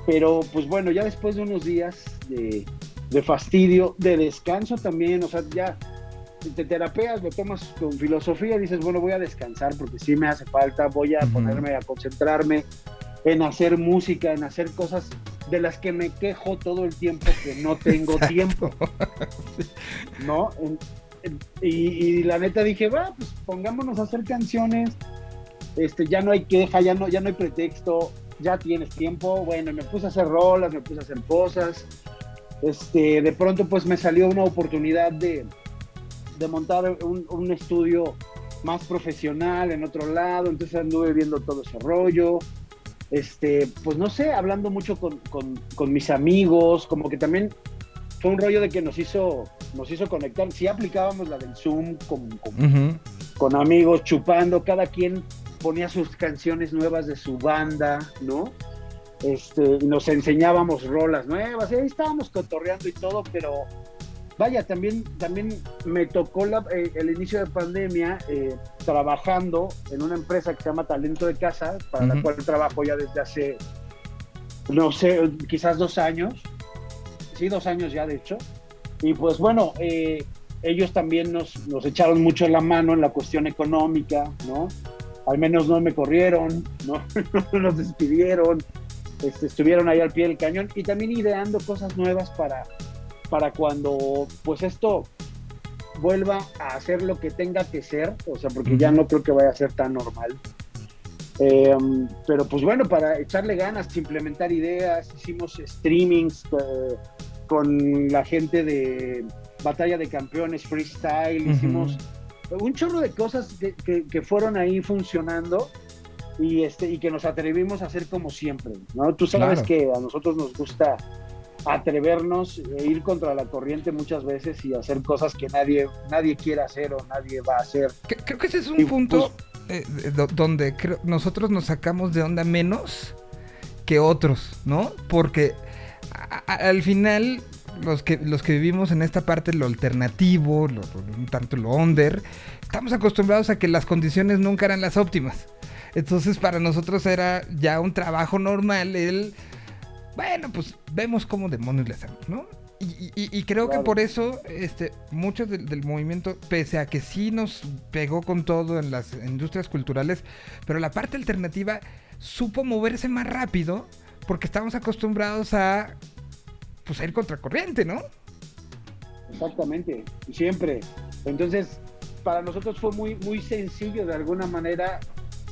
pero pues bueno, ya después de unos días de, de fastidio, de descanso también, o sea, ya te terapeas, lo tomas con filosofía, dices, bueno, voy a descansar porque sí me hace falta, voy a ponerme a concentrarme en hacer música, en hacer cosas de las que me quejo todo el tiempo que no tengo Exacto. tiempo. ¿no? Y, y la neta dije, va, pues pongámonos a hacer canciones, este, ya no hay queja, ya no, ya no hay pretexto, ya tienes tiempo, bueno, me puse a hacer rolas, me puse a hacer cosas, este, de pronto pues me salió una oportunidad de, de montar un, un estudio más profesional en otro lado, entonces anduve viendo todo ese rollo, este, pues no sé, hablando mucho con, con- con mis amigos, como que también fue un rollo de que nos hizo, nos hizo conectar. Sí aplicábamos la del Zoom con, con- Ujú. con amigos, chupando, cada quien ponía sus canciones nuevas de su banda, ¿no? Este, nos enseñábamos rolas nuevas, y ahí estábamos cotorreando y todo, pero vaya, también, también me tocó la- eh, el inicio de pandemia eh, trabajando en una empresa que se llama Talento de Casa, para la cual trabajo ya desde hace, no sé, quizás dos años, sí, dos años ya de hecho. Y pues bueno, eh, ellos también nos, nos echaron mucho la mano en la cuestión económica, ¿no? Al menos no me corrieron, ¿no? no nos despidieron, este, estuvieron ahí al pie del cañón y también ideando cosas nuevas para, para cuando pues esto vuelva a hacer lo que tenga que ser, o sea, porque ya no creo que vaya a ser tan normal. Eh, pero pues bueno, para echarle ganas, implementar ideas, hicimos streamings eh, con la gente de Batalla de Campeones, Freestyle, hicimos un chorro de cosas que, que- que fueron ahí funcionando y, este, y que nos atrevimos a hacer como siempre, ¿no? Tú sabes Claro. que a nosotros nos gusta atrevernos, e ir contra la corriente muchas veces y hacer cosas que nadie, nadie quiere hacer o nadie va a hacer. Creo que ese es un Y, punto eh, de- do- donde creo- nosotros nos sacamos de onda menos que otros, ¿no? Porque a- a- al final los que, los que vivimos en esta parte, lo alternativo, lo, lo- un tanto lo under, estamos acostumbrados a que las condiciones nunca eran las óptimas. Entonces para nosotros era ya un trabajo normal el, bueno, pues vemos cómo demonios le hacemos, ¿no? Y, y- y creo que por eso este, mucho del, del movimiento, pese a que sí nos pegó con todo en las industrias culturales, pero la parte alternativa supo moverse más rápido porque estamos acostumbrados a, pues, a ir contracorriente, ¿no? Exactamente, siempre. Entonces, para nosotros fue muy, muy sencillo de alguna manera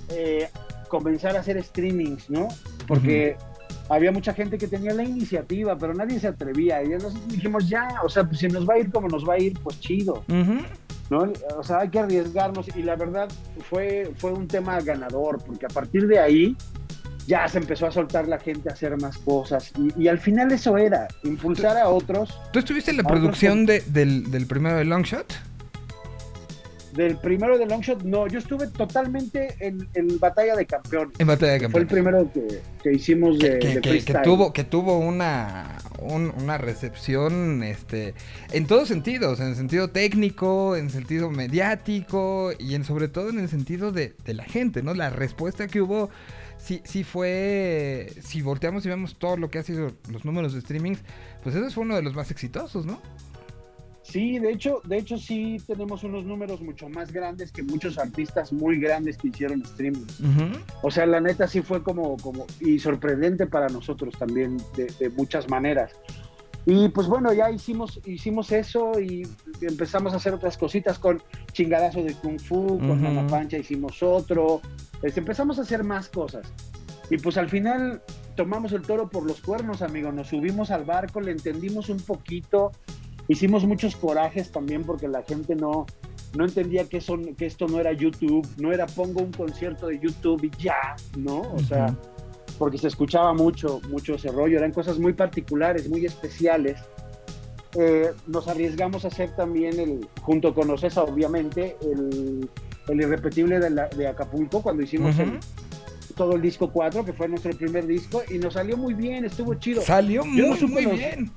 eh, comenzar a hacer streamings, ¿no? Porque había mucha gente que tenía la iniciativa, pero nadie se atrevía. Y nosotros dijimos, ya, o sea, pues si nos va a ir como nos va a ir, pues chido. ¿no? O sea, hay que arriesgarnos. Y la verdad fue, fue un tema ganador, porque a partir de ahí ya se empezó a soltar la gente a hacer más cosas. Y, y al final eso era, impulsar a otros. ¿Tú estuviste en la otros producción de- del, del primero de Longshot? Del primero de Longshot, no, yo estuve totalmente en, en Batalla de Campeones. En Batalla de que Fue el Campeones. primero que, que hicimos de, que, que- de que- que freestyle. tuvo que tuvo una un- una recepción este en todos sentidos en el sentido técnico en el sentido mediático y en sobre todo en el sentido de, de la gente no la respuesta que hubo sí sí fue si volteamos y vemos todo lo que ha sido los números de streaming pues ese fue uno de los más exitosos no Sí, de hecho, de hecho sí tenemos unos números mucho más grandes que muchos artistas muy grandes que hicieron streaming. O sea, la neta sí fue como, como, y sorprendente para nosotros también de, de muchas maneras. Y pues bueno, ya hicimos, hicimos eso y empezamos a hacer otras cositas con chingadazo de Kung Fu, con Ujú. Mama Pancha hicimos otro. Este, empezamos a hacer más cosas. Y pues al final tomamos el toro por los cuernos, amigo. Nos subimos al barco, le entendimos un poquito. Hicimos muchos corajes también porque la gente no, no entendía que, eso, que esto no era YouTube, no era pongo un concierto de YouTube y ya, ¿no? O sea, porque se escuchaba mucho, mucho ese rollo, eran cosas muy particulares, muy especiales. Eh, nos arriesgamos a hacer también, el, junto con Ocesa, obviamente, el, el irrepetible de, la- de Acapulco, cuando hicimos el- todo el disco 4, que fue nuestro primer disco, y nos salió muy bien, estuvo chido. Salió Yo no muy, supe muy bien.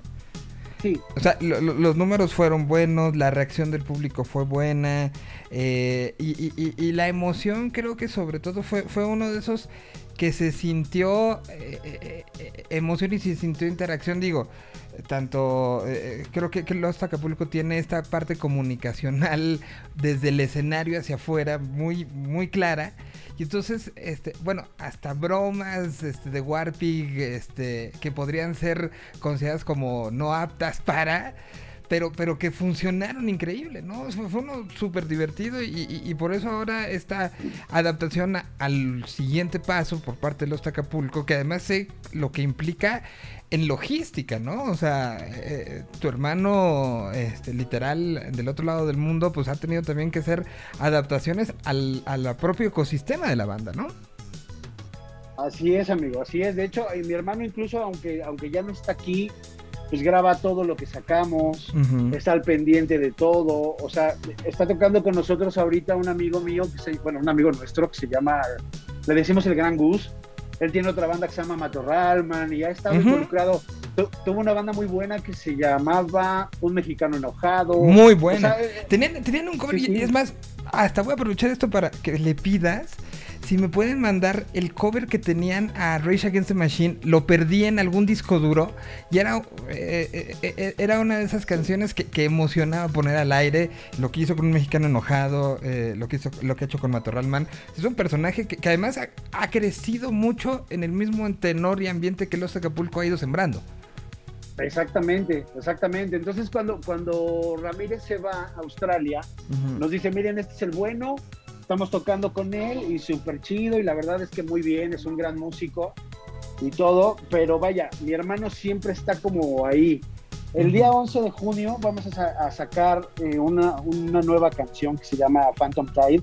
O sea, lo- lo- los números fueron buenos, la reacción del público fue buena eh, y- y la emoción creo que sobre todo fue, fue uno de esos que se sintió eh, eh, eh, emoción y se sintió interacción. Digo, tanto creo que, que Lost Acapulco tiene esta parte comunicacional desde el escenario hacia afuera muy, muy clara. Y entonces, este, bueno, hasta bromas este, de Warpig este, que podrían ser consideradas como no aptas para, pero, pero que funcionaron increíble, ¿no? Fue, uno súper divertido y, por eso ahora esta adaptación al siguiente paso por parte de los Acapulco, que además sé lo que implica en logística, ¿no? O sea, eh, tu hermano, este, literal, del otro lado del mundo, pues ha tenido también que hacer adaptaciones al, al propio ecosistema de la banda, ¿no? Así es, amigo, así es. De hecho, eh, mi hermano incluso, aunque, aunque ya no está aquí, pues graba todo lo que sacamos, está al pendiente de todo. O sea, está tocando con nosotros ahorita un amigo mío, que se, bueno, un amigo nuestro que se llama, le decimos el Gran Gus. Él tiene otra banda que se llama Matorralman y ha estado Ujú. involucrado. Tu- tuvo una banda muy buena que se llamaba Un Mexicano Enojado. Muy O buena. sea, eh, tenían, tenían un cover sí, y- sí. y es más, hasta voy a aprovechar esto para que le pidas si me pueden mandar el cover que tenían a Rage Against the Machine. Lo perdí en algún disco duro y era, eh, eh, eh, era una de esas canciones que, que emocionaba poner al aire. Lo que hizo con un mexicano enojado, eh, lo, que hizo, lo que ha hecho con Matorralman. Es un personaje que, que además ha, ha crecido mucho en el mismo tenor y ambiente que Los Acapulco ha ido sembrando. Exactamente, exactamente. Entonces cuando, cuando Ramírez se va a Australia, nos dice, miren, este es el bueno, estamos tocando con él y súper chido y la verdad es que muy bien, es un gran músico y todo, pero vaya, mi hermano siempre está como ahí. El día 11 de junio vamos a, a sacar eh, una, una nueva canción que se llama Phantom Tide.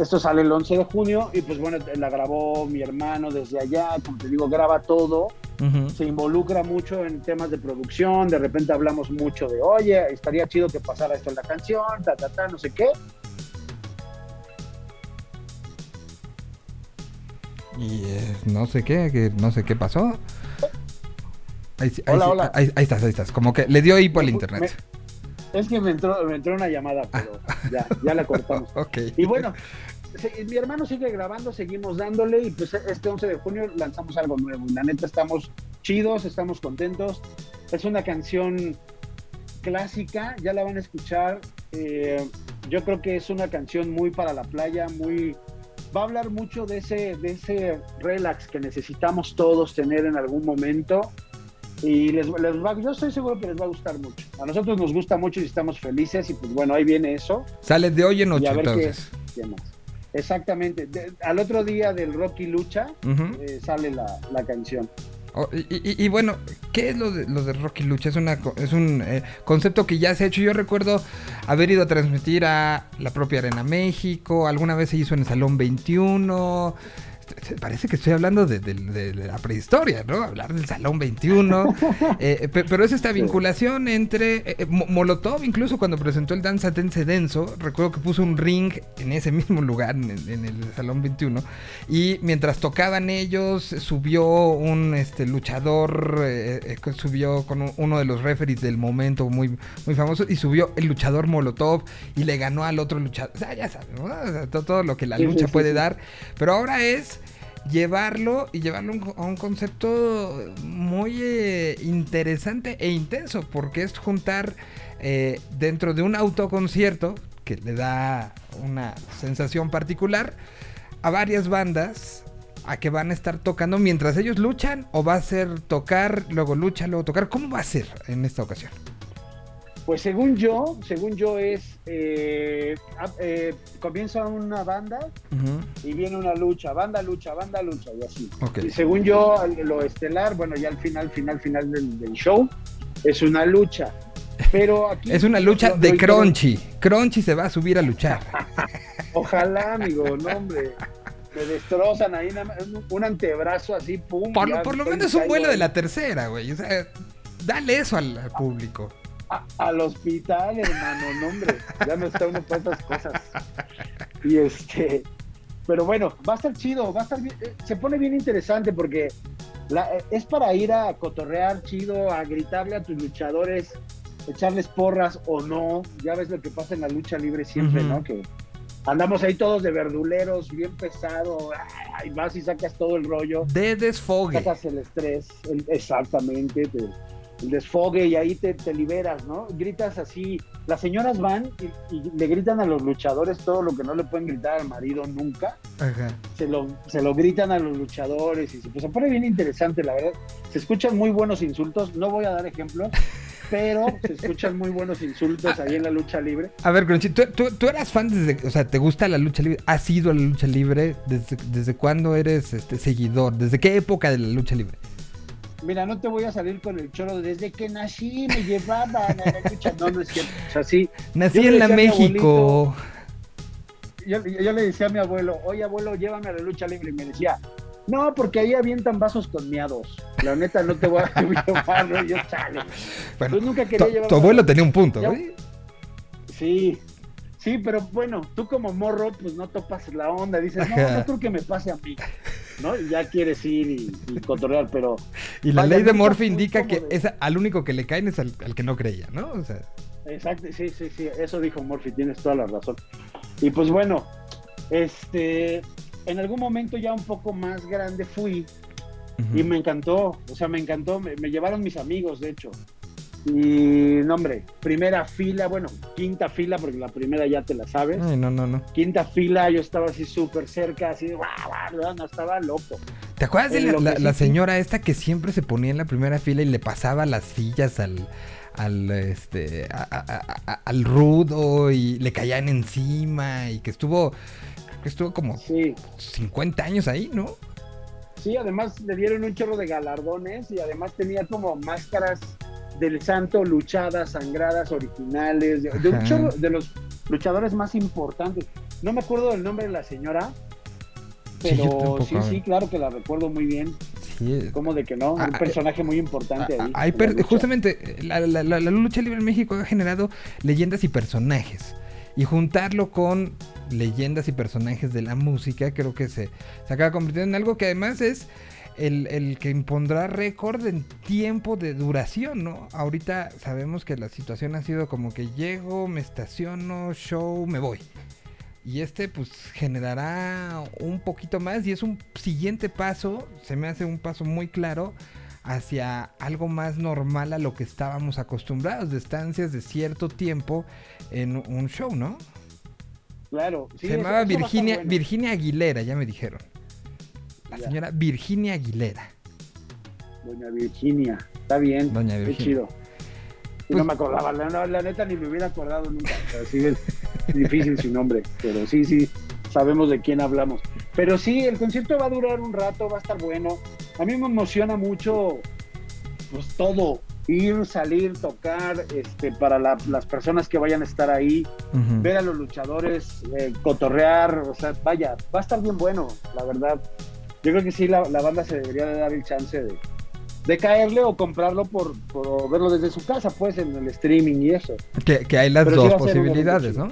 Esto sale el 11 de junio y pues bueno, la grabó mi hermano desde allá, como te digo, graba todo se involucra mucho en temas de producción, de repente hablamos mucho de, oye, estaría chido que pasara esto en la canción, ta, ta, ta, no sé qué. Y eh, no sé qué, que no sé qué pasó. Ahí, ahí Hola, sí- hola. ahí- ahí estás, ahí estás. Como que le dio hipo al internet. Me- es que me entró, me entró una llamada, pero ya, ya la cortamos. ok. Y bueno, mi hermano sigue grabando, seguimos dándole y pues este 11 de junio lanzamos algo nuevo. La neta estamos chidos, estamos contentos. Es una canción clásica, ya la van a escuchar. Eh, yo creo que es una canción muy para la playa, muy... Va a hablar mucho de ese, de ese relax que necesitamos todos tener en algún momento. Y les, les va, yo estoy seguro que les va a gustar mucho. A nosotros nos gusta mucho y estamos felices y pues bueno, ahí viene eso. Sale de hoy en Y ocho, a ver qué, entonces. qué más. Exactamente. De- al otro día del Rocky Lucha eh, sale la, la canción. Oh, y, bueno, ¿qué es lo de, lo de Rocky Lucha? Es, una, es un eh, concepto que ya se ha hecho. Yo recuerdo haber ido a transmitir a la propia Arena México. Alguna vez se hizo en el Salón 21. Parece que estoy hablando de, de- de- de la prehistoria, ¿no? Hablar del Salón 21. eh, pe- pero es esta vinculación entre eh, eh, Mo- Molotov, incluso cuando presentó el Danza Tense Denso, recuerdo que puso un ring en ese mismo lugar, en, en el Salón 21. Y mientras tocaban ellos, subió un este, luchador, eh, eh, subió con un- uno de los referees del momento muy, muy famoso, y subió el luchador Molotov y le ganó al otro luchador. O sea, ya sabes, ¿no? O sea, to- todo lo que la sí, lucha sí, puede sí. dar. Pero ahora es llevarlo y llevarlo a un- concepto muy eh, interesante e intenso, porque es juntar eh, dentro de un autoconcierto que le da una sensación particular a varias bandas a que van a estar tocando mientras ellos luchan o va a ser tocar, luego lucha, luego tocar. ¿Cómo va a ser en esta ocasión? Pues según yo, según yo es, eh, ah, eh, comienza una banda y viene una lucha, banda lucha, banda lucha y así. Ok. Y según yo, lo estelar, bueno, ya al final, final, final del, del show, es una lucha. Pero aquí... Es una lucha lo- de lo- Crunchy. Crunchy se va a subir a luchar. Ojalá, amigo, no, hombre. Me destrozan ahí un- un antebrazo así, pum. Por ya lo, por lo estoy menos un caigo vuelo de la tercera, güey. O sea, dale eso al, al público. A- al hospital, hermano, no, hombre. Ya no está uno para esas cosas. Y este. Pero bueno, va a estar chido, va a estar bien. eh, Se pone bien interesante porque la- eh, es para ir a cotorrear chido, a gritarle a tus luchadores, echarles porras o no. Ya ves lo que pasa en la lucha libre siempre. ¿no? Que andamos ahí todos de verduleros, bien pesado. ay, vas y sacas todo el rollo. De desfogue. Sacas el estrés, el- exactamente, te- el desfogue y ahí te, te liberas, ¿no? Gritas así, las señoras van y, y le gritan a los luchadores todo lo que no le pueden gritar al marido nunca, Ajá. se lo, se lo gritan a los luchadores y se, pues, se pone bien interesante, la verdad. Se escuchan muy buenos insultos, no voy a dar ejemplos, pero se escuchan muy buenos insultos ahí en la lucha libre. A ver, Crunchy, ¿tú, tú, tú eras fan desde, o sea, ¿te gusta la lucha libre? ¿Has ido a la lucha libre? ¿Desde, desde cuándo eres este seguidor? ¿Desde qué época de la lucha libre? Mira, no te voy a salir con el choro de desde que nací me llevaban a la lucha. No, no es cierto. O sea, sí. Nací Yo en la México. yo, yo le decía a mi abuelo, oye abuelo, llévame a la lucha libre. Y me decía, no, porque ahí avientan vasos con miados. La neta, no te voy a llevar, yo, chale. Bueno, Yo nunca quería tu, llevar tu abuelo tenía un punto, güey. Sí, sí, pero bueno, tú como morro, pues no topas la onda. Dices, no, no creo que me pase a mí. ¿No? Y ya quieres ir y, y cotorrear, pero. Y la ley de Morphy indica que de- es al único que le caen es al, al que no creía, ¿no? O sea, Exacto, sí, sí, sí, eso dijo Murphy, tienes toda la razón. Y pues bueno, este, en algún momento ya un poco más grande fui y me encantó, o sea, me encantó, me, me llevaron mis amigos, de hecho. Y, no, hombre, primera fila, bueno, quinta fila, porque la primera ya te la sabes. ay, no, no, no. Quinta fila, yo estaba así súper cerca, así, guau, guau, no, estaba loco. ¿Te acuerdas de la, sí señora esta que siempre se ponía en la primera fila y le pasaba las sillas al, al este a- a- a- al rudo y le caían encima y que estuvo que estuvo como Sí. 50 años ahí, ¿no? Sí, además le dieron un chorro de galardones y además tenía como máscaras del santo luchadas, sangradas, originales, de, de un los luchadores más importantes. No me acuerdo del nombre de la señora, pero sí, sí, claro que la recuerdo muy bien. Sí. ¿Cómo de que no? Un Ah, ah, personaje muy importante ahí. Hay en la per- justamente la, la- la- la lucha libre en México ha generado leyendas y personajes. Y juntarlo con leyendas y personajes de la música, creo que se, se acaba convirtiendo en algo que además es el, el que impondrá récord en tiempo de duración, ¿no? Ahorita sabemos que la situación ha sido como que llego, me estaciono, show, me voy. Y este pues generará un poquito más y es un siguiente paso, se me hace un paso muy claro hacia algo más normal a lo que estábamos acostumbrados, de estancias de cierto tiempo en un show, ¿no? Claro, sí, se eso- llamaba eso Virginia, bueno. Virginia Aguilera, ya me dijeron. La señora Virginia Aguilera. Doña Virginia, está bien, Doña qué Virginia. chido. Y Pues- no me acordaba, la, neta ni me hubiera acordado nunca. o sea, sí es difícil su nombre, pero sí, sí, sabemos de quién hablamos. Pero sí, el concierto va a durar un rato, va a estar bueno. A mí me emociona mucho, pues todo, ir, salir, tocar, este, para la- las personas que vayan a estar ahí, ver a los luchadores, eh, cotorrear, o sea, vaya, va a estar bien bueno, la verdad. Yo creo que sí la, la banda se debería de dar el chance de, de caerle o comprarlo por, por verlo desde su casa, pues en el streaming y eso. Que, que hay las Pero dos posibilidades, ¿no?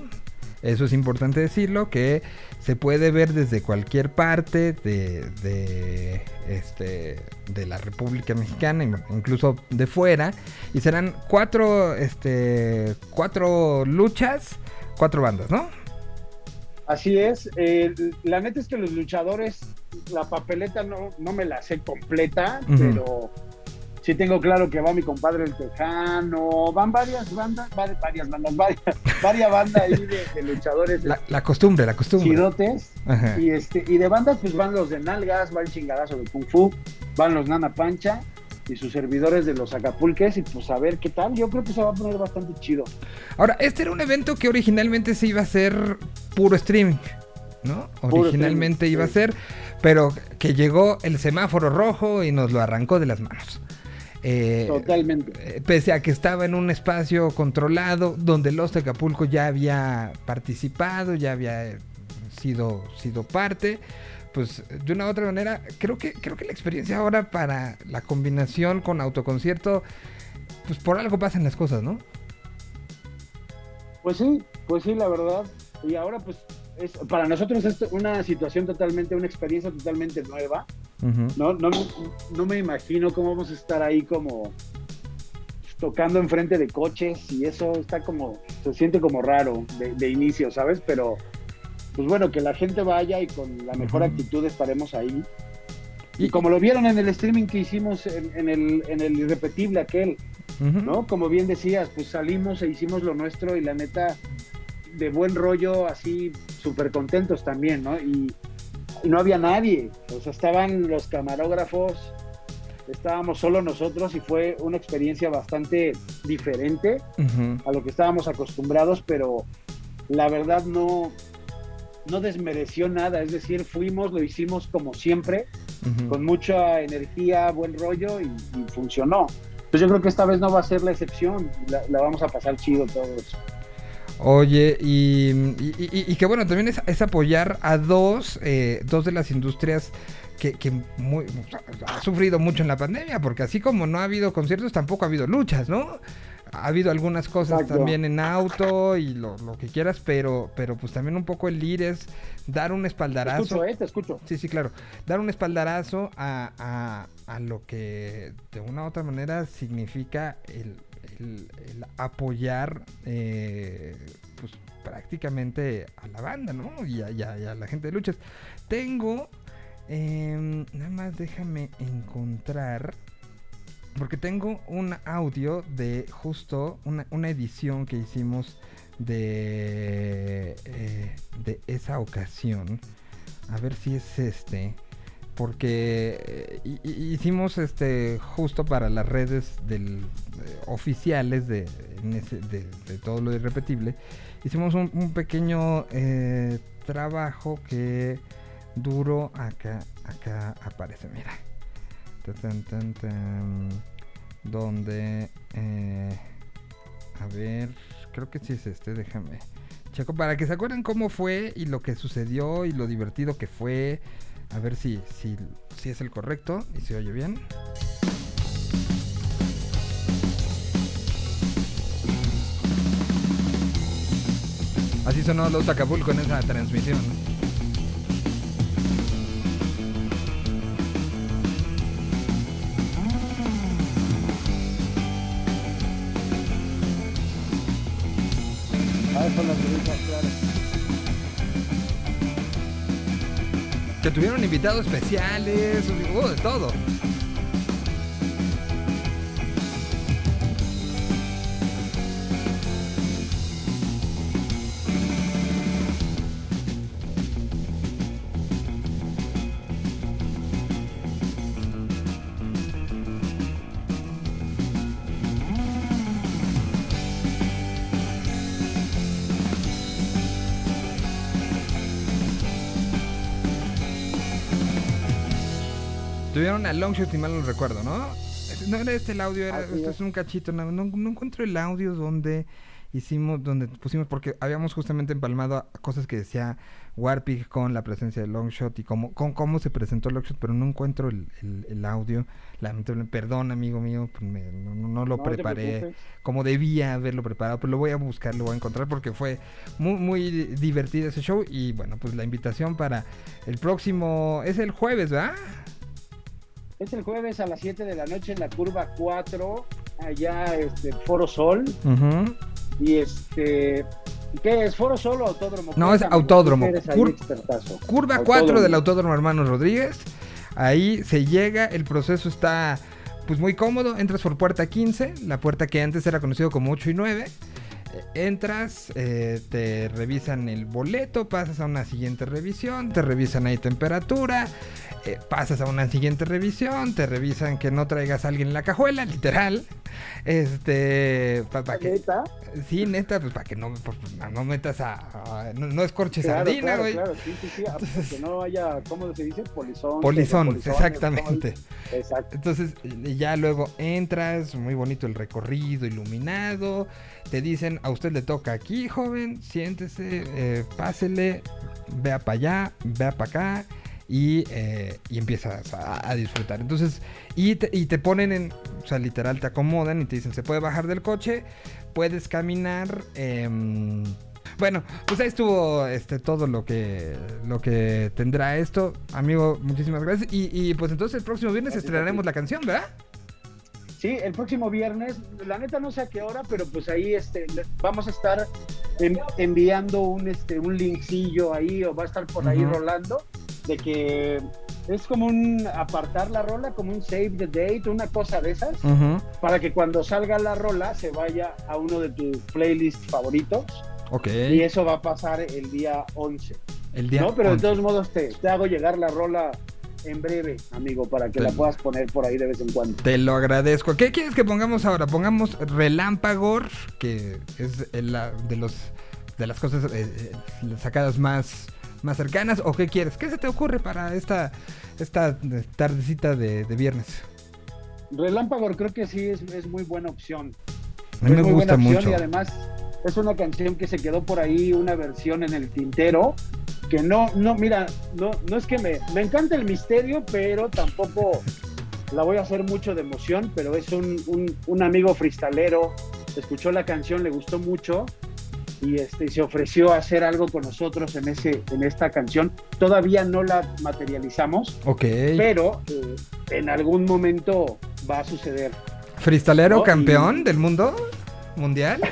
Eso es importante decirlo, que se puede ver desde cualquier parte de, de, este, de la República Mexicana, in- incluso de fuera, y serán cuatro, este, cuatro luchas, cuatro bandas, ¿no? Así es. eh, la neta es que los luchadores, la papeleta no, no me la sé completa, pero sí tengo claro que va mi compadre el Tejano, van varias bandas, va- varias bandas, varias, varias bandas ahí de, de luchadores La, la costumbre, la costumbre. chidotes. Ajá. Y, este, y de bandas, pues van los de Nalgas, va el chingadazo de Kung Fu, van los Nana Pancha y sus servidores de los Acapulques, y pues a ver qué tal. Yo creo que se va a poner bastante chido. Ahora, este era un evento que originalmente se iba a hacer puro streaming, ¿no? Puro originalmente streaming, iba a ser, pero que llegó el semáforo rojo y nos lo arrancó de las manos. Eh, Totalmente. eh, pese a que estaba en un espacio controlado donde los Acapulco ya había participado, ya había sido, sido parte, pues de una u otra manera, creo que, creo que la experiencia ahora para la combinación con autoconcierto, pues por algo pasan las cosas, ¿no? Pues sí, pues sí, la verdad. Y ahora, pues, es, para nosotros es una situación totalmente, una experiencia totalmente nueva. No, no, no me imagino cómo vamos a estar ahí como tocando enfrente de coches y eso está como, se siente como raro de, de inicio, ¿sabes? Pero, pues bueno, que la gente vaya y con la mejor actitud estaremos ahí. Y- como lo vieron en el streaming que hicimos en, en el, en el irrepetible aquel. ¿no? Como bien decías, pues salimos e hicimos lo nuestro y la neta, de buen rollo, así, súper contentos también, ¿no? Y, y no había nadie, o sea, estaban los camarógrafos, estábamos solo nosotros y fue una experiencia bastante diferente a lo que estábamos acostumbrados, pero la verdad no, no desmereció nada, es decir, fuimos, lo hicimos como siempre, con mucha energía, buen rollo y, y funcionó. Pues yo creo que esta vez no va a ser la excepción, la, la vamos a pasar chido todos. Oye, y- y que bueno, también es, es apoyar a dos, eh, dos de las industrias que, que muy, ha sufrido mucho en la pandemia, porque así como no ha habido conciertos, tampoco ha habido luchas, ¿no? Ha habido algunas cosas Exacto. también en auto y lo, lo que quieras, pero, pero pues también un poco el ir es dar un Te espaldarazo. escucho, ¿eh? Te escucho. Sí, sí, claro. Dar un espaldarazo a, a- a lo que de una u otra manera significa el, el- el apoyar eh, pues prácticamente a la banda, ¿no? Y a, y a- y a la gente de luchas. Tengo, em, nada más déjame encontrar, porque tengo un audio de justo una, edición que hicimos de, eh, de esa ocasión. A ver si es este. Porque eh, hi- hi- hicimos este justo para las redes del, eh, oficiales de, de, todo lo irrepetible. Hicimos un, un pequeño trabajo que duró acá. Acá aparece, mira. Tan, donde. eh, a ver, creo que sí es este, déjame. Checo, para que se acuerden cómo fue y lo que sucedió y lo divertido que fue. A ver si, si, si es el correcto y se oye bien. Así sonó los Acapulco en esa transmisión. Ah. Que tuvieron invitados especiales, hubo de todo. A Longshot, si mal no recuerdo, ¿no? Ese- No era este el audio, era, este es. un cachito. No, no- no encuentro el audio donde hicimos, donde pusimos, porque habíamos justamente empalmado a cosas que decía Warpig con la presencia de Longshot y cómo, con cómo se presentó Longshot, pero no encuentro el, el- el audio. Lamentablemente, perdón, amigo mío, pues me- no, no- lo preparé como debía haberlo preparado, pero lo voy a buscar, lo voy a encontrar porque fue muy, muy divertido ese show. Y bueno, pues la invitación para el próximo, es el jueves, ¿verdad? Es el jueves a las 7 de la noche en la curva 4, allá este Foro Sol. Ujú. Y este. ¿Qué es? ¿Foro Sol o autódromo? No, es autódromo. Cur-. Curva Autódromo. 4 del Autódromo Hermanos Rodríguez. Ahí se llega, el proceso está pues muy cómodo. Entras por puerta 15, la puerta que antes era conocido como 8 y 9. Entras, eh, te revisan el boleto, pasas a una siguiente revisión, te revisan ahí temperatura, eh, pasas a una siguiente revisión, te revisan que no traigas a alguien en la cajuela, literal. Este, para que, ¿Neta? sí, neta, pues para que no, pues, no metas a, a- no, no escorches Claro, sardina, claro, güey. claro, sí, sí, sí, ah, que no haya, ¿cómo se dice? Polizón. Polizón, polizones, exactamente. Exacto. Entonces ya luego entras, muy bonito el recorrido iluminado. Te dicen, a usted le toca aquí, joven, siéntese, eh, pásele, vea para allá, vea para acá y, eh, y empiezas a, a disfrutar. Entonces, y te, y te ponen en, o sea, literal, te acomodan y te dicen, se puede bajar del coche, puedes caminar. em, bueno, pues ahí estuvo este, todo lo que, lo que tendrá esto. Amigo, muchísimas gracias. Y, y, pues entonces el próximo viernes Gracias estrenaremos la canción, ¿verdad? Sí, el próximo viernes, la neta no sé a qué hora, pero pues ahí este, vamos a estar en- enviando un, este, un linkcillo ahí o va a estar por ahí Ujú. rolando de que es como un apartar la rola, como un save the date, una cosa de esas, para que cuando salga la rola se vaya a uno de tus playlists favoritos Ok. y eso va a pasar el día 11. El día no, pero de 11. todos modos te, te hago llegar la rola en breve, amigo, para que Te- la puedas poner por ahí de vez en cuando. Te lo agradezco. ¿Qué quieres que pongamos ahora? Pongamos Relámpagor, que es la- de los de las cosas eh, eh, las sacadas más más cercanas. ¿O qué quieres? ¿Qué se te ocurre para esta esta tardecita de, de viernes? Relámpago creo que sí es, es muy buena opción. A mí me gusta mucho. y además es una canción que se quedó por ahí, una versión en el tintero, que no, no, mira, no, no es que me, me encanta el misterio, pero tampoco la voy a hacer mucho de emoción, pero es un, un, un amigo fristalero, escuchó la canción, le gustó mucho y este, se ofreció a hacer algo con nosotros en, ese, en esta canción. Todavía no la materializamos, Ok. pero eh, en algún momento va a suceder. Fristalero ¿no? Y- campeón del mundo mundial.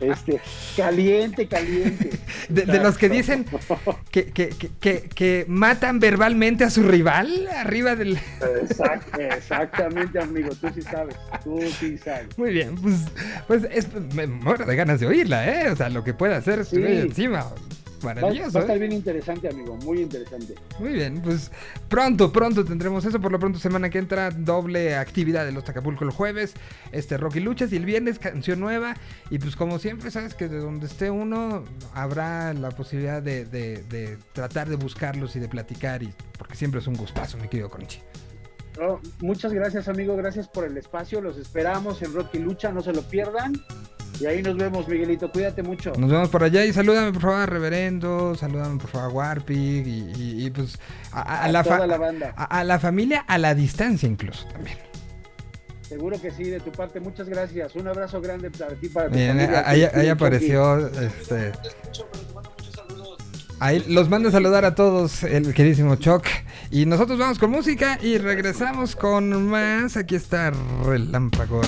Este, caliente, caliente. De, de los que dicen que, que, que, que- matan verbalmente a su rival arriba del... Exact- exactamente, amigo, tú sí sabes, tú sí sabes. Muy bien, pues, pues es, me muero de ganas de oírla, ¿eh? O sea, lo que puede hacer Sí. encima. Va, va Maravilloso. a estar ¿eh? bien interesante, amigo, muy interesante. Muy bien, pues pronto, pronto tendremos eso. Por lo pronto, semana que entra, doble actividad de los Tacapulco el jueves, este Rocky Luchas y el viernes, canción nueva. Y pues, como siempre, sabes que de donde esté uno, habrá la posibilidad de, de- de tratar de buscarlos y de platicar. Y, porque siempre es un gustazo, mi querido Conchi. No, muchas gracias, amigo, gracias por el espacio, los esperamos en Rocky Lucha, no se lo pierdan. Y ahí nos vemos, Miguelito, cuídate mucho. Nos vemos por allá y salúdame por favor Reverendo, salúdame por favor a Warpig y, y- y, pues a, a- a A la toda la banda. a- a la familia a la distancia incluso también. Seguro que sí, de tu parte, muchas gracias. Un abrazo grande para ti, para tu Bien, familia. ahí, ahí apareció este Ahí los manda a saludar a todos el queridísimo Choc. Y nosotros vamos con música y regresamos con más. Aquí está Relámpagos,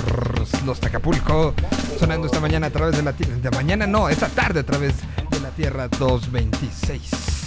los Tacapulco, sonando esta mañana a través de la tierra. De mañana no, esta tarde a través de la Tierra 226.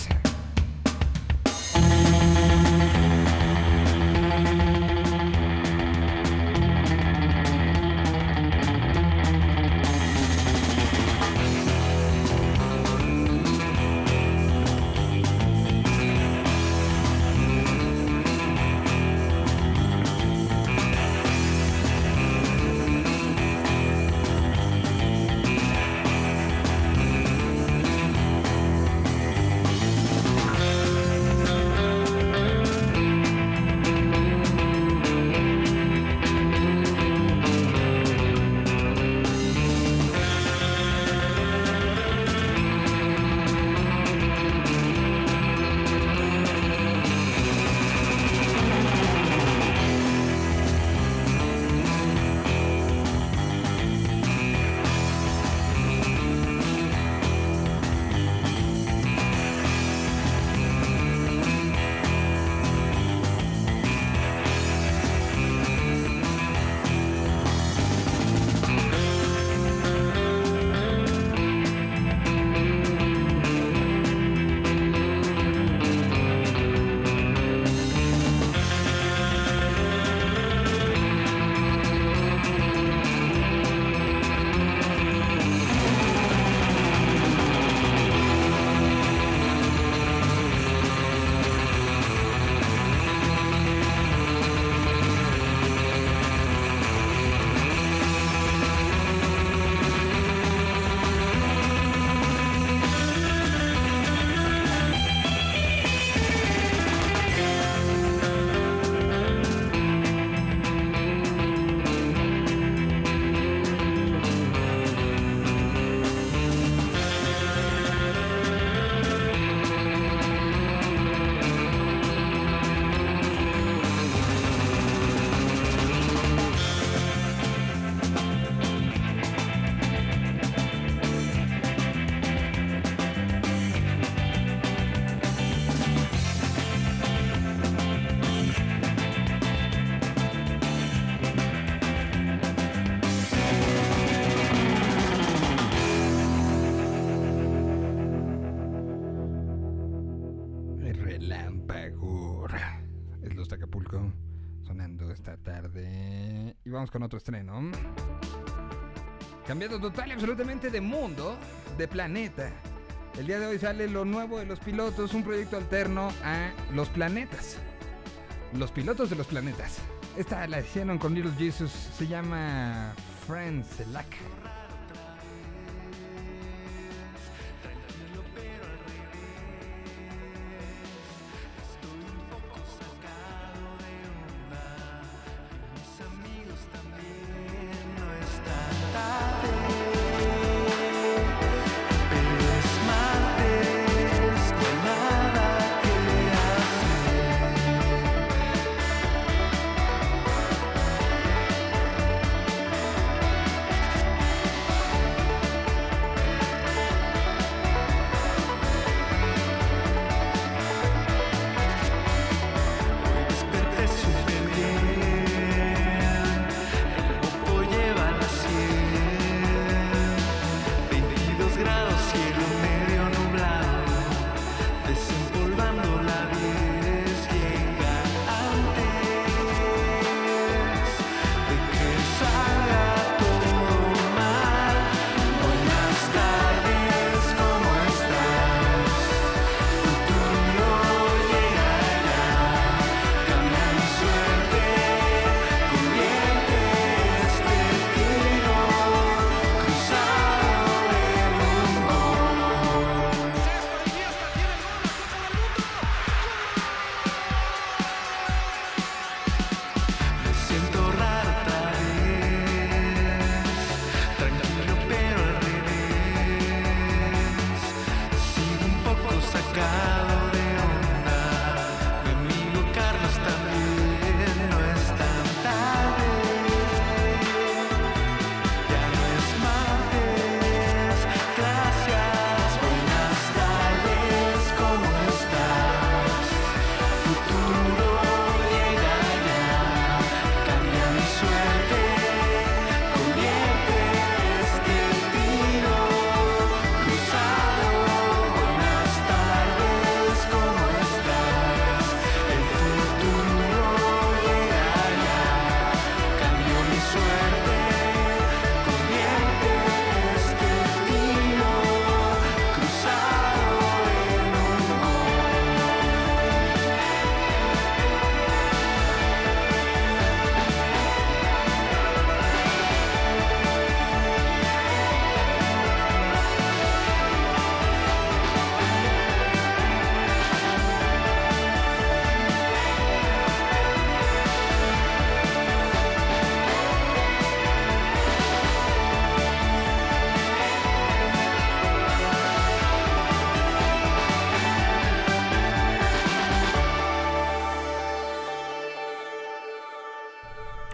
Con otro estreno. Cambiando total y absolutamente de mundo, de planeta. El día de hoy sale lo nuevo de los pilotos, un proyecto alterno a los planetas. Los pilotos de los planetas. Esta la hicieron con Little Jesus, se llama Friends Selak.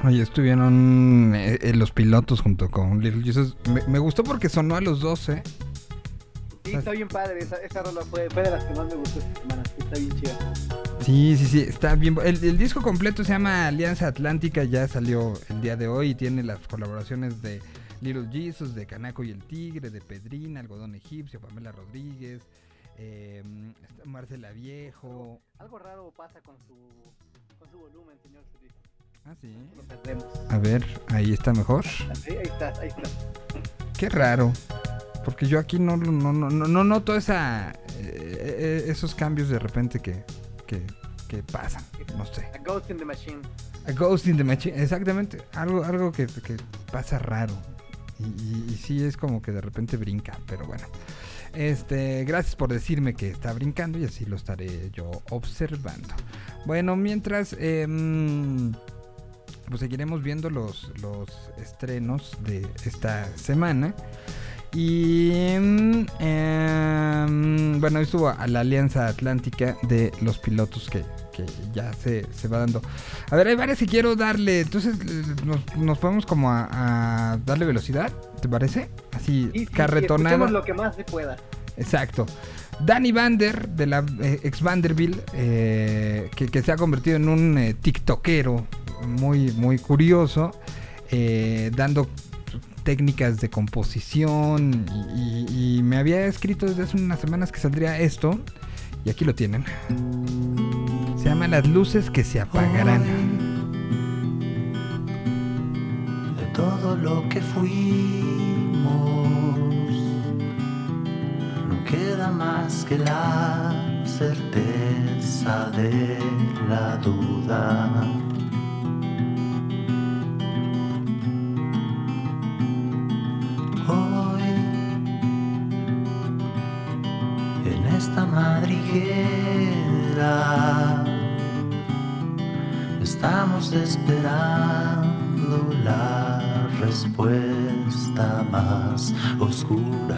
Oye, estuvieron eh, eh, los pilotos junto con Little Jesus. Me, me gustó porque sonó a los 12. Sí, está bien padre. Esa, esa rola fue, fue de las que más me gustó esta semana. Está bien chida. Sí, sí, sí, está bien. El, el disco completo se llama Alianza Atlántica, ya salió el día de hoy y tiene las colaboraciones de Little Jesus, de Canaco y el Tigre, de Pedrina, Algodón Egipcio, Pamela Rodríguez, eh, Marcela Viejo. Algo raro pasa con su, con su volumen, señor. Ah, sí. Lo perdemos. A ver, ahí está mejor. Ahí, ahí está, ahí está. Qué raro. Porque yo aquí no, no, no, no, no noto esa, eh, eh, esos cambios de repente que, que, que pasan. No sé. A Ghost in the Machine. A Ghost in the Machine, exactamente. Algo, algo que, que pasa raro. Y, y- y sí es como que de repente brinca, pero bueno. Este, gracias por decirme que está brincando y así lo estaré yo observando. Bueno, mientras, em, pues seguiremos viendo los, los estrenos de esta semana. Y em, bueno, estuvo a la Alianza Atlántica de los pilotos que, que ya se, se va dando. A ver, hay varias que quiero darle. Entonces, eh, nos, nos podemos como a, a darle velocidad, ¿te parece? Así, Sí, sí, carretonada. lo que más se pueda. Exacto. Danny Vander, de la eh, ex Vanderbilt, eh, que, que se ha convertido en un eh, tiktokero muy, muy curioso, eh, dando técnicas de composición y, me había escrito desde hace unas semanas que saldría esto y aquí lo tienen. Se llama Las luces que se apagarán. de todo lo que fuimos. No queda más que la certeza de la duda. Esta madriguera, Estamos esperando la respuesta más oscura.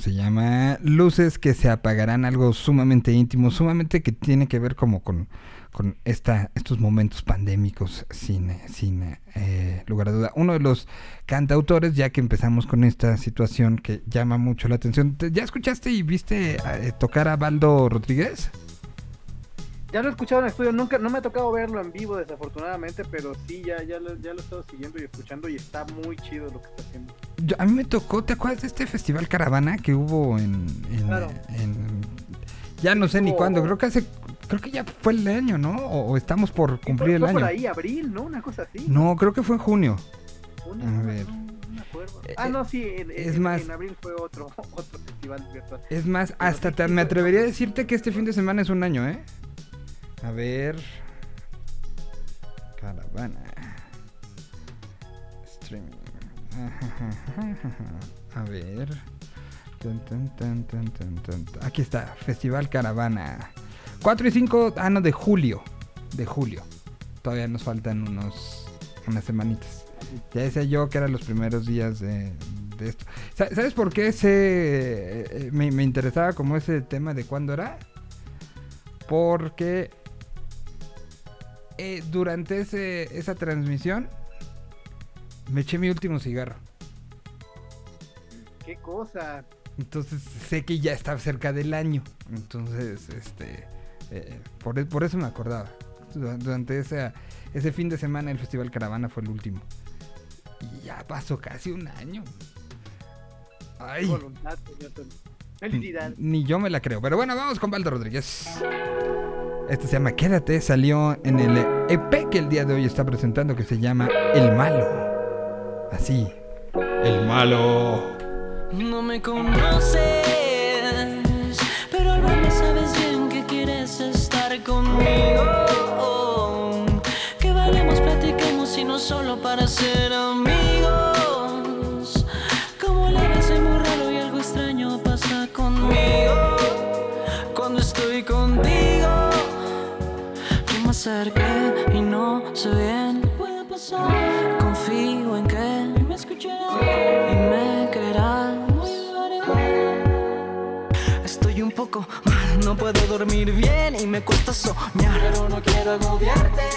Se llama Luces que se apagarán, algo sumamente íntimo, sumamente que tiene que ver como con, con esta, estos momentos pandémicos, sin, eh, lugar a duda. Uno de los cantautores, ya que empezamos con esta situación que llama mucho la atención, ¿te- ¿ya escuchaste y viste eh, tocar a Baldo Rodríguez? Ya lo he escuchado en el estudio, nunca, no me ha tocado verlo en vivo desafortunadamente, pero sí, ya, ya, lo, ya lo he estado siguiendo y escuchando y está muy chido lo que está haciendo. Yo- a mí me tocó, ¿te acuerdas de este festival Caravana que hubo en... en- Claro. en- ya no sé ni cuándo, creo que hace... Creo que ya fue el año, ¿no? O, o estamos por cumplir Fue, el año. por ahí, abril, ¿no? Una cosa así. No, creo que fue en junio. Junio, A ver. no, no me acuerdo. Ah, no, sí, en, es en- más- en abril fue otro, otro festival virtual. Es más, hasta te- me atrevería a decirte que este fin de semana es un año, ¿eh? A ver. Caravana. Streaming. A ver. Aquí está, Festival Caravana. 4 y 5, ah, no, de julio. De julio. Todavía nos faltan unos unas semanitas. Ya decía yo que eran los primeros días de, de esto. Sa- ¿Sabes por qué ese, eh, eh, me, me interesaba como ese tema de cuándo era? Porque eh, durante ese, esa transmisión me eché mi último cigarro. Qué cosa. Entonces sé que ya está cerca del año. Entonces, este, eh, por, por eso me acordaba. Du- Durante ese fin de semana el Festival Caravana fue el último. Y ya pasó casi un año. Ay, Voluntad. Felicidades. ni yo me la creo. Pero bueno, vamos con Baldo Rodríguez. Esto se llama Quédate, salió en el EP que el día de hoy está presentando que se llama El Malo. Así, El Malo. No me conoces, pero al sabes bien que quieres estar conmigo. Que valemos, platiquemos y no solo para ser amigos. Acerqué y no sé bien puede pasar. Confío en que me escucharás y me creerás. Estoy un poco mal, no puedo dormir bien y me cuesta soñar. Pero no quiero agobiarte.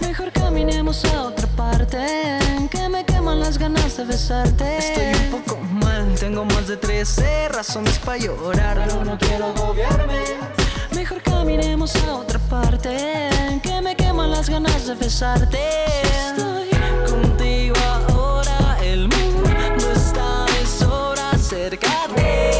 Mejor caminemos a otra parte. Que me queman las ganas de besarte. Estoy un poco mal, tengo más de 13 razones para llorar. Pero no quiero agobiarme. Mejor caminemos a otra parte. Que me queman las ganas de besarte. Estoy contigo ahora, el mundo está de sobra, acércate.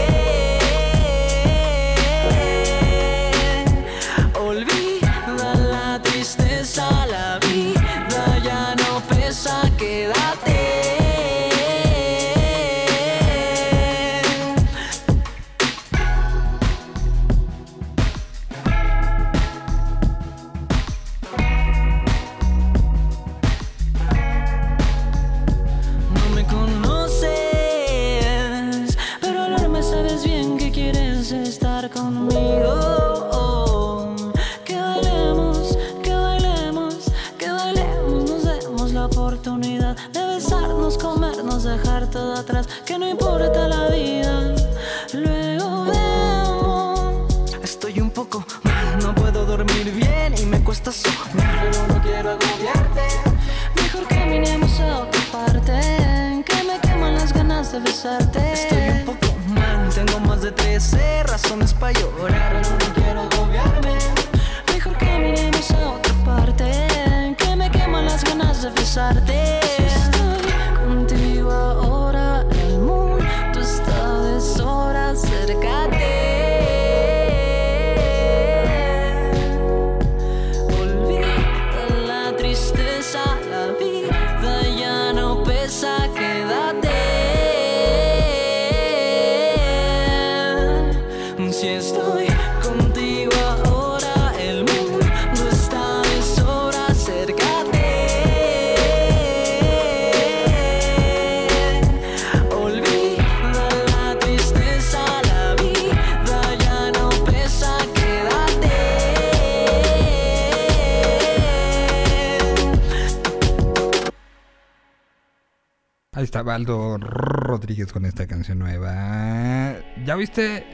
Está Baldo Rodríguez con esta canción nueva. ¿Ya viste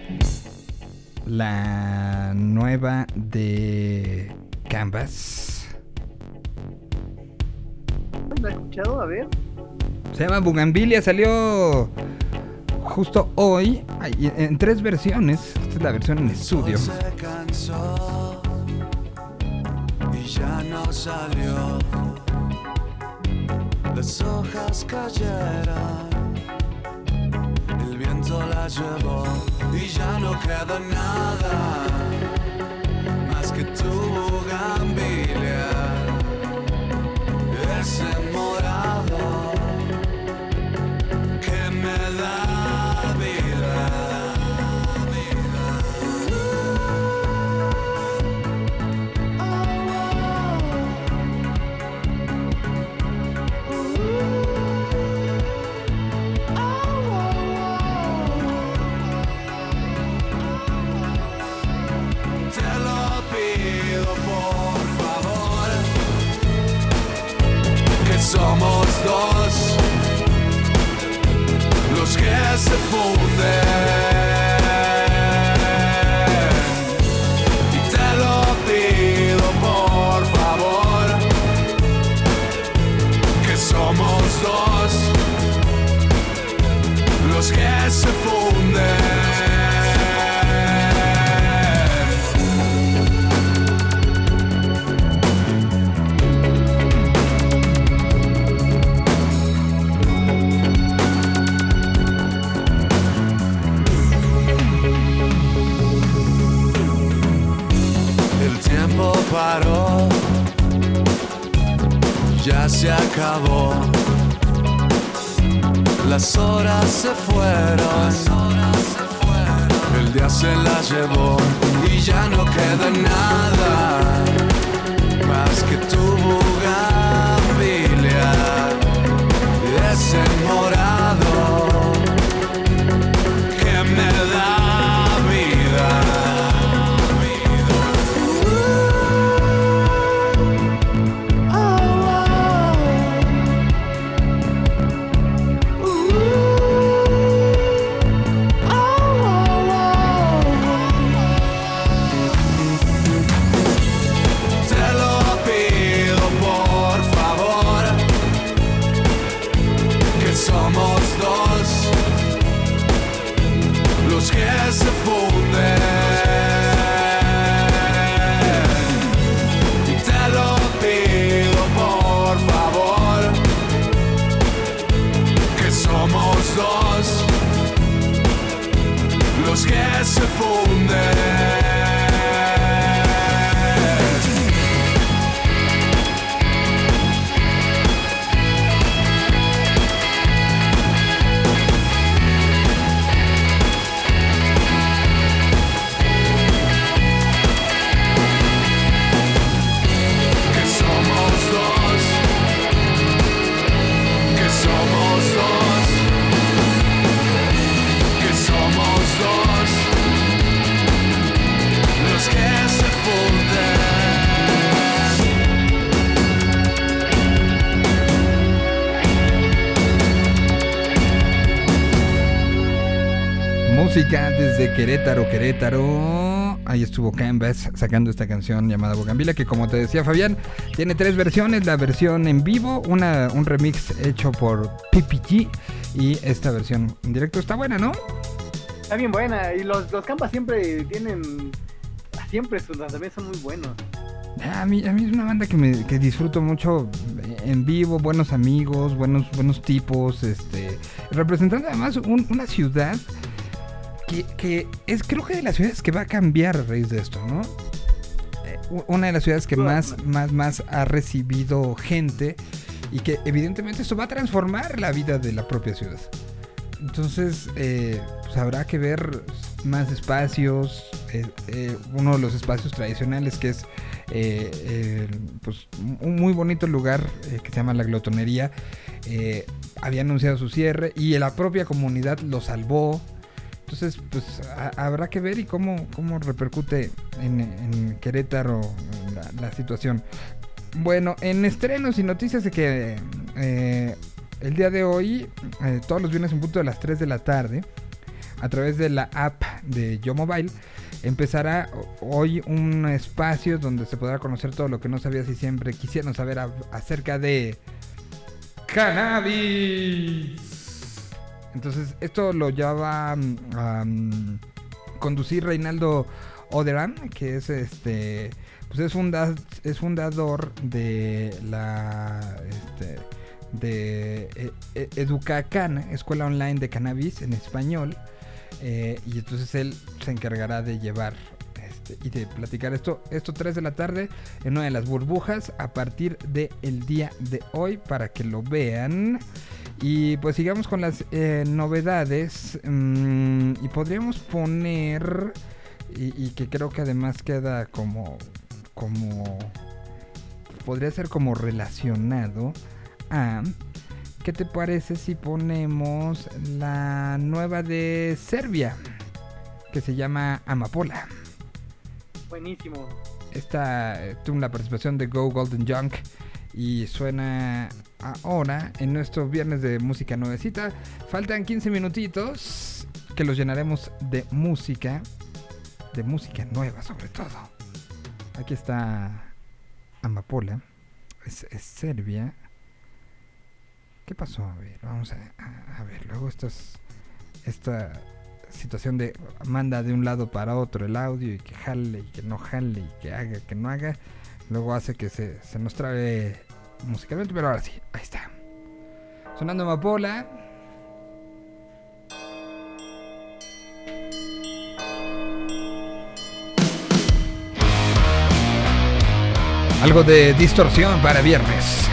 la nueva de Canvas? ¿No he escuchado? A ver. Se llama Bugambilia, salió justo hoy en tres versiones. Esta es la versión en estudio. Se cansó y ya no salió. Las hojas cayeron, el viento la llevó y ya no queda nada más que tu bugambilia, ese morado los que se acabó. Las horas se fueron, el ya se la llevó y ya no queda nada Música desde Querétaro, Querétaro. Ahí estuvo Canvas sacando esta canción llamada Bugambila, que como te decía Fabián, tiene tres versiones. La versión en vivo, una, un remix hecho por PPG y esta versión en directo. Está buena, ¿no? Está bien buena. Y los, los campas siempre tienen. Siempre sus lanzamientos son muy buenos. A mí, a mí es una banda que, me, que disfruto mucho en vivo, buenos amigos, buenos, buenos tipos, este, representando además un- una ciudad que, que es creo que de las ciudades que va a cambiar a raíz de esto, ¿no? Eh, Una de las ciudades que más, más, más ha recibido gente y que evidentemente esto va a transformar la vida de la propia ciudad. Entonces, eh, pues habrá que ver más espacios. eh, eh, uno de los espacios tradicionales que es pues, un muy bonito lugar que se llama La Glotonería. había anunciado su cierre y la propia comunidad lo salvó. Entonces, pues ha- habrá que ver y cómo, cómo repercute en, Querétaro la, situación. Bueno, en estrenos y noticias de que eh, el día de hoy, eh, todos los viernes en punto de las 3 de la tarde, a través de la app de Yo Mobile, empezará hoy un espacio donde se podrá conocer todo lo que no sabías y siempre quisieron saber acerca de cannabis. Entonces, esto lo ya va mm, a mm, conducir Reinaldo Oderan, que es este pues es, funda- es fundador de la este, de eh, eh, Educacan, Escuela Online de Cannabis en español. eh, y entonces él se encargará de llevar este, y de platicar esto, esto 3 de la tarde en una de las burbujas a partir del el día de hoy para que lo vean. Y pues sigamos con las eh, novedades. mm, y podríamos poner. Y, y que creo que además queda como. como. Podría ser como relacionado a. ¿Qué te parece si ponemos la nueva de Serbia? Que se llama Amapola. Buenísimo. Esta eh, tuvo la participación de Go Golden Junk y suena ahora en nuestro viernes de música nuevecita. Faltan 15 minutitos que los llenaremos de música, de música nueva sobre todo. Aquí está Amapola, es, Serbia. ¿Qué pasó? A ver, vamos a, a- a ver, luego estas, esta situación de manda de un lado para otro el audio y que jale y que no jale y que haga, que no haga, luego hace que se, se nos trabe musicalmente, pero ahora sí, ahí está. Sonando Amapola. Algo de distorsión para viernes.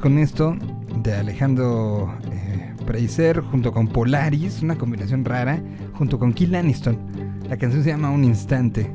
Con esto de Alejandro eh, Preiser junto con Polaris, una combinación rara, junto con Kill Aniston. La canción se llama Un Instante.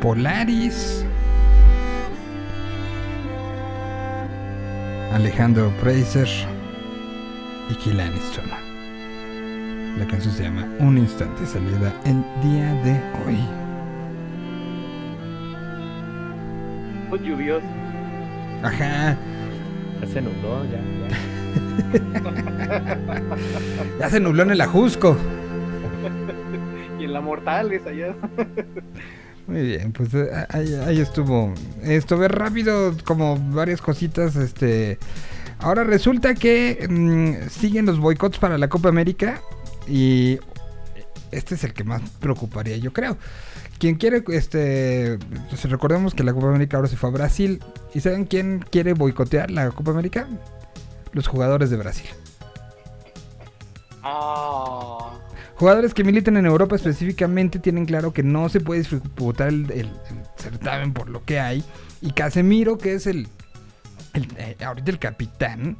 Polaris. Alejandro Preiser y Kill Aniston. La canción se llama Un instante salida el día de hoy. Muy lluvioso. Ajá. Ya se nubló, ya. Ya se nubló en el Ajusco. y en la Mortales allá. Muy bien, pues eh, ahí, ahí estuvo. Esto ve rápido como varias cositas. Este, ahora resulta que mm, siguen los boicots para la Copa América y este es el que más preocuparía, yo creo. Quien quiere, este, pues recordemos que la Copa América ahora se fue a Brasil. ¿Y saben quién quiere boicotear la Copa América? Los jugadores de Brasil. Ah. Jugadores que militan en Europa específicamente tienen claro que no se puede disputar el, certamen por lo que hay. Y Casemiro, que es el, eh, ahorita el capitán,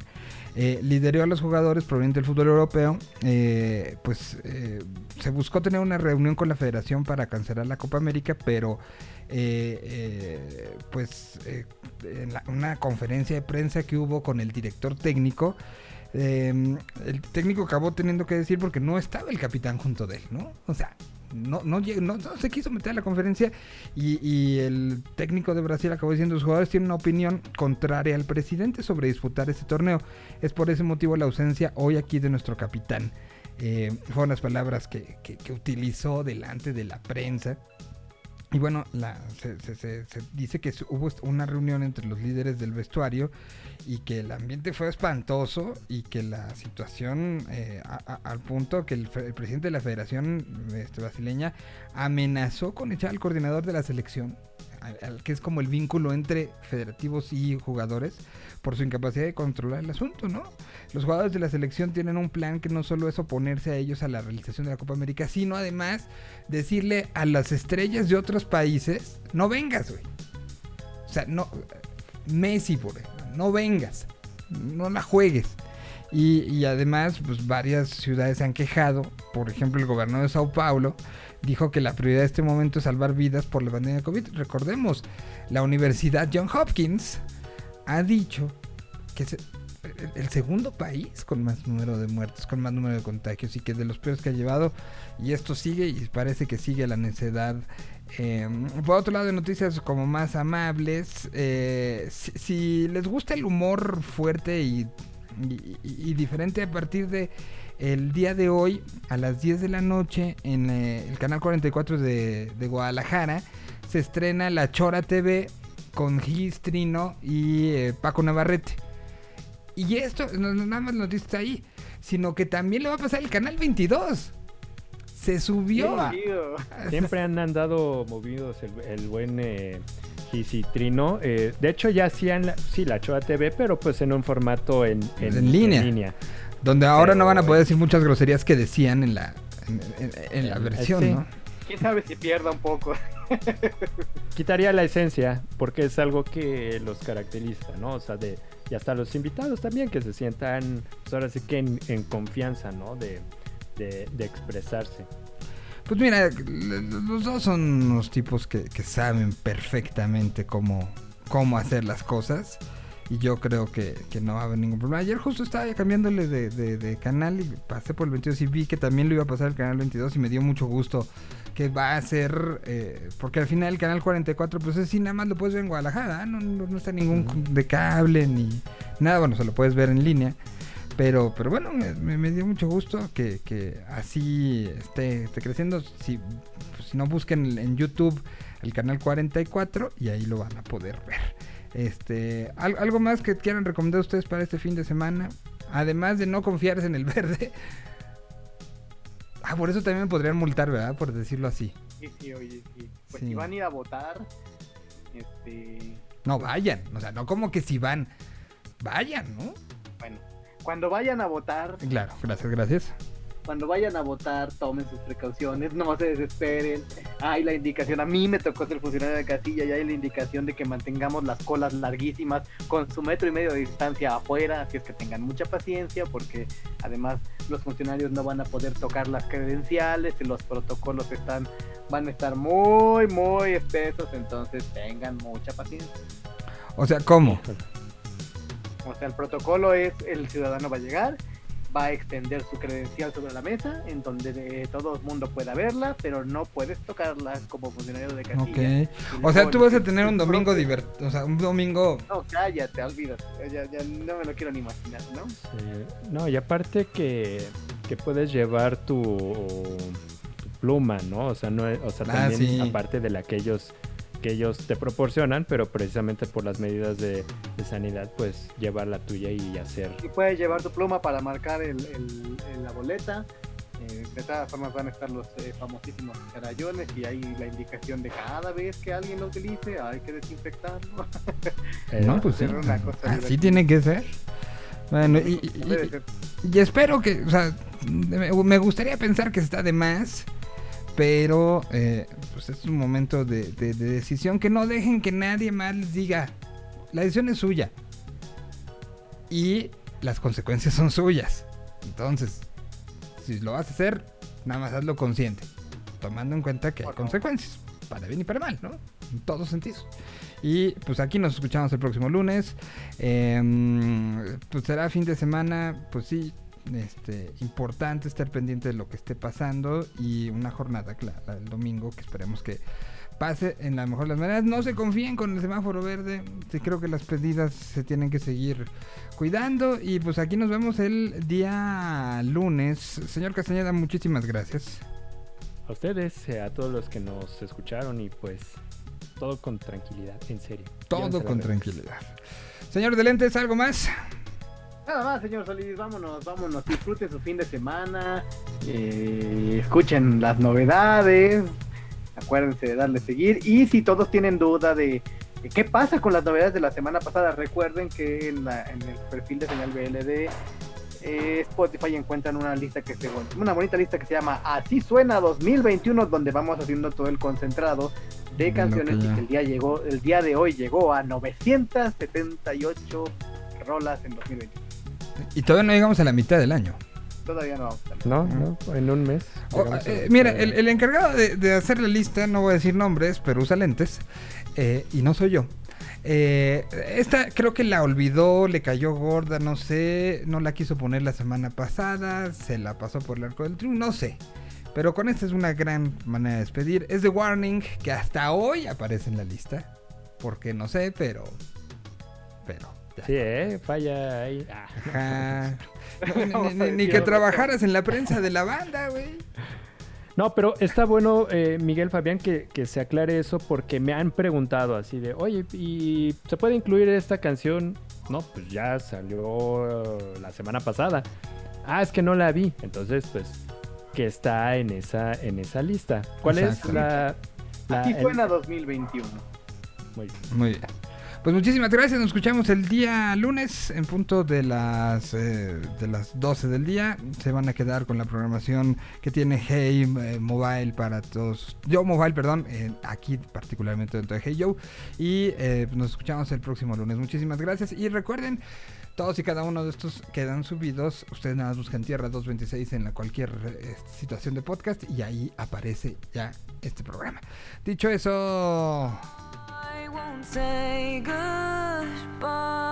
eh, lideró a los jugadores provenientes del fútbol europeo. eh, pues eh, se buscó tener una reunión con la federación para cancelar la Copa América, pero pues en la- una conferencia de prensa que hubo con el director técnico, eh, el técnico acabó teniendo que decir porque no estaba el capitán junto de él, ¿no? O sea, no, no, se quiso meter a la conferencia y, y el técnico de Brasil acabó diciendo los jugadores tienen una opinión contraria al presidente sobre disputar este torneo. Es por ese motivo la ausencia hoy aquí de nuestro capitán. Eh, fueron las palabras que, que- que utilizó delante de la prensa. Y bueno, la- se, se- se- dice que hubo una reunión entre los líderes del vestuario y que el ambiente fue espantoso y que la situación eh, al punto que el presidente de la federación este, brasileña amenazó con echar al coordinador de la selección, al- que es como el vínculo entre federativos y jugadores, por su incapacidad de controlar el asunto, ¿no? Los jugadores de la selección tienen un plan que no solo es oponerse a ellos a la realización de la Copa América, sino además decirle a las estrellas de otros países, no vengas, güey. O sea, no, Messi, por ejemplo, no vengas, no la juegues. Y, y además, pues varias ciudades se han quejado. Por ejemplo, el gobernador de Sao Paulo dijo que la prioridad de este momento es salvar vidas por la pandemia de COVID. Recordemos, la Universidad John Hopkins ha dicho que es el, segundo país con más número de muertes, con más número de contagios y que de los peores que ha llevado. Y esto sigue y parece que sigue la necedad. Eh, por otro lado, noticias como más amables, eh, si, les gusta el humor fuerte y- y diferente a partir de el día de hoy a las 10 de la noche en eh, el canal 44 de, de Guadalajara se estrena La Chora TV con Gis Trino y eh, Paco Navarrete. Y esto, no, no nada más noticia está ahí, sino que también le va a pasar el canal 22. Se subió a, Siempre han andado movidos el, el buen eh, Gisitrino. Eh, de hecho, ya hacían la, sí, la Choa TV, pero pues en un formato en, en- en, línea, en línea. Donde ahora no van a poder decir muchas groserías que decían en la, en, en- en la Eh, versión, sí. ¿no? Quién sabe si pierda un poco. Quitaría la esencia, porque es algo que los caracteriza, ¿no? O sea, de, y hasta los invitados también, que se sientan, pues ahora sí que en, en confianza, ¿no? De, de, de expresarse. Pues mira, los dos son unos tipos que, que saben perfectamente cómo, cómo hacer las cosas. Y yo creo que, que no va a haber ningún problema. Ayer justo estaba cambiándole de, de- de canal y pasé por el 22 y vi que también lo iba a pasar el canal 22 y me dio mucho gusto que va a ser... eh, porque al final el canal 44 pues es sí, nada más lo puedes ver en Guadalajara. No, no, no está ningún de cable ni nada. Bueno, se lo puedes ver en línea. Pero, pero bueno, me dio mucho gusto que, que así esté, esté creciendo. Si, pues, si no, busquen en YouTube el canal 44 y ahí lo van a poder ver. Este, ¿al- ¿Algo más que quieran recomendar ustedes para este fin de semana? Además de no confiarse en el verde. Ah, por eso también me podrían multar, ¿verdad? Por decirlo así. Sí, sí, oye, sí. Pues Sí. si van a ir a votar, este, No, vayan. O sea, no como que si van. Vayan, ¿no? bueno, cuando vayan a votar, Claro, gracias, gracias. Cuando vayan a votar, tomen sus precauciones, no se desesperen. Hay la indicación, a mí me tocó ser funcionario de casilla y hay la indicación de que mantengamos las colas larguísimas con su metro y medio de distancia afuera, así es que tengan mucha paciencia porque además los funcionarios no van a poder tocar las credenciales y los protocolos están van a estar muy muy espesos, entonces tengan mucha paciencia. O sea, ¿cómo? O sea, el protocolo es el ciudadano va a llegar, va a extender su credencial sobre la mesa, en donde eh, todo el mundo pueda verla, pero no puedes tocarla como funcionario de casilla. O sea, tú vas a tener un domingo divertido. O sea, un domingo. No, cállate, olvídate. Ya, ya no me lo quiero ni imaginar, ¿no? No, y aparte que, que puedes llevar tu, tu pluma, ¿no? O sea, no o sea Ah, también sí. aparte de la que ellos que ellos te proporcionan, pero precisamente por las medidas de, de sanidad, pues llevar la tuya y hacer. Y puedes llevar tu pluma para marcar el, el- el- la boleta. Eh, de todas formas van a estar los eh, famosísimos carayones y hay la indicación de cada vez que alguien lo utilice hay que desinfectarlo. no, pues sí. Hacer una cosa Así divertida. tiene que ser. Bueno, y, y- y- y espero que. O sea, me gustaría pensar que está de más. Pero eh, pues es un momento de, de- de decisión que no dejen que nadie más les diga. La decisión es suya. Y las consecuencias son suyas. Entonces, si lo vas a hacer, nada más hazlo consciente. Tomando en cuenta que hay consecuencias. Para bien y para mal, ¿no? En todos sentidos. Y pues aquí nos escuchamos el próximo lunes. Em, pues será fin de semana, pues sí, este, importante estar pendiente de lo que esté pasando. Y una jornada, claro, el domingo, que esperemos que pase en la mejor de las maneras. No se confíen con el semáforo verde. Sí, creo que las pedidas se tienen que seguir cuidando. Y pues aquí nos vemos el día lunes. Señor Castañeda, muchísimas gracias. A ustedes, eh, a todos los que nos escucharon y pues todo con tranquilidad, en serio. Todo con tranquilidad. Señor de lentes, ¿algo más? Nada más, señor Solís, vámonos, vámonos, disfruten su fin de semana, eh, escuchen las novedades, acuérdense de darle seguir y si todos tienen duda de, qué pasa con las novedades de la semana pasada, recuerden que en, la- en el perfil de señal BLD eh, Spotify encuentran una lista que se una bonita lista que se llama Así suena 2021 donde vamos haciendo todo el concentrado de canciones y que el día llegó el día de hoy llegó a 978 rolas en 2021 Y todavía no llegamos a la mitad del año. todavía no vamos a estar. No, no, en un mes. Oh, eh, mira, el, el encargado de, de hacer la lista, no voy a decir nombres, pero usa lentes. eh, y no soy yo. Eh, esta creo que la olvidó, le cayó gorda, no sé. No la quiso poner la semana pasada. Se la pasó por el arco del triunfo, no sé. Pero con esta es una gran manera de despedir. Es The Warning, que hasta hoy aparece en la lista. Porque no sé, pero. Sí, ¿eh? Falla ahí. Ah. Ajá. No, ni- ni- ni que trabajaras en la prensa de la banda, güey. No, pero está bueno, eh, Miguel Fabián, que, que se aclare eso porque me han preguntado así de, oye, ¿y se puede incluir esta canción? No, pues ya salió la semana pasada. Ah, es que no la vi. Entonces, pues, que está en esa, en esa lista. ¿Cuál es la... la- el- suena 2021. Muy bien. Muy bien. Pues muchísimas gracias. Nos escuchamos el día lunes en punto de las eh, de las 12 del día. Se van a quedar con la programación que tiene Hey eh, Mobile para todos. Yo Mobile, perdón, aquí particularmente dentro de Hey Yo. Y eh, nos escuchamos el próximo lunes. Muchísimas gracias. Y recuerden, todos y cada uno de estos quedan subidos. Ustedes nada más buscan Tierra 226 en la cualquier situación de podcast y ahí aparece ya este programa. Dicho eso...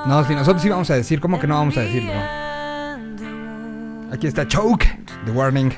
No, si nosotros sí vamos a decir, ¿cómo que no vamos a decirlo? Aquí está Choke, The Warning.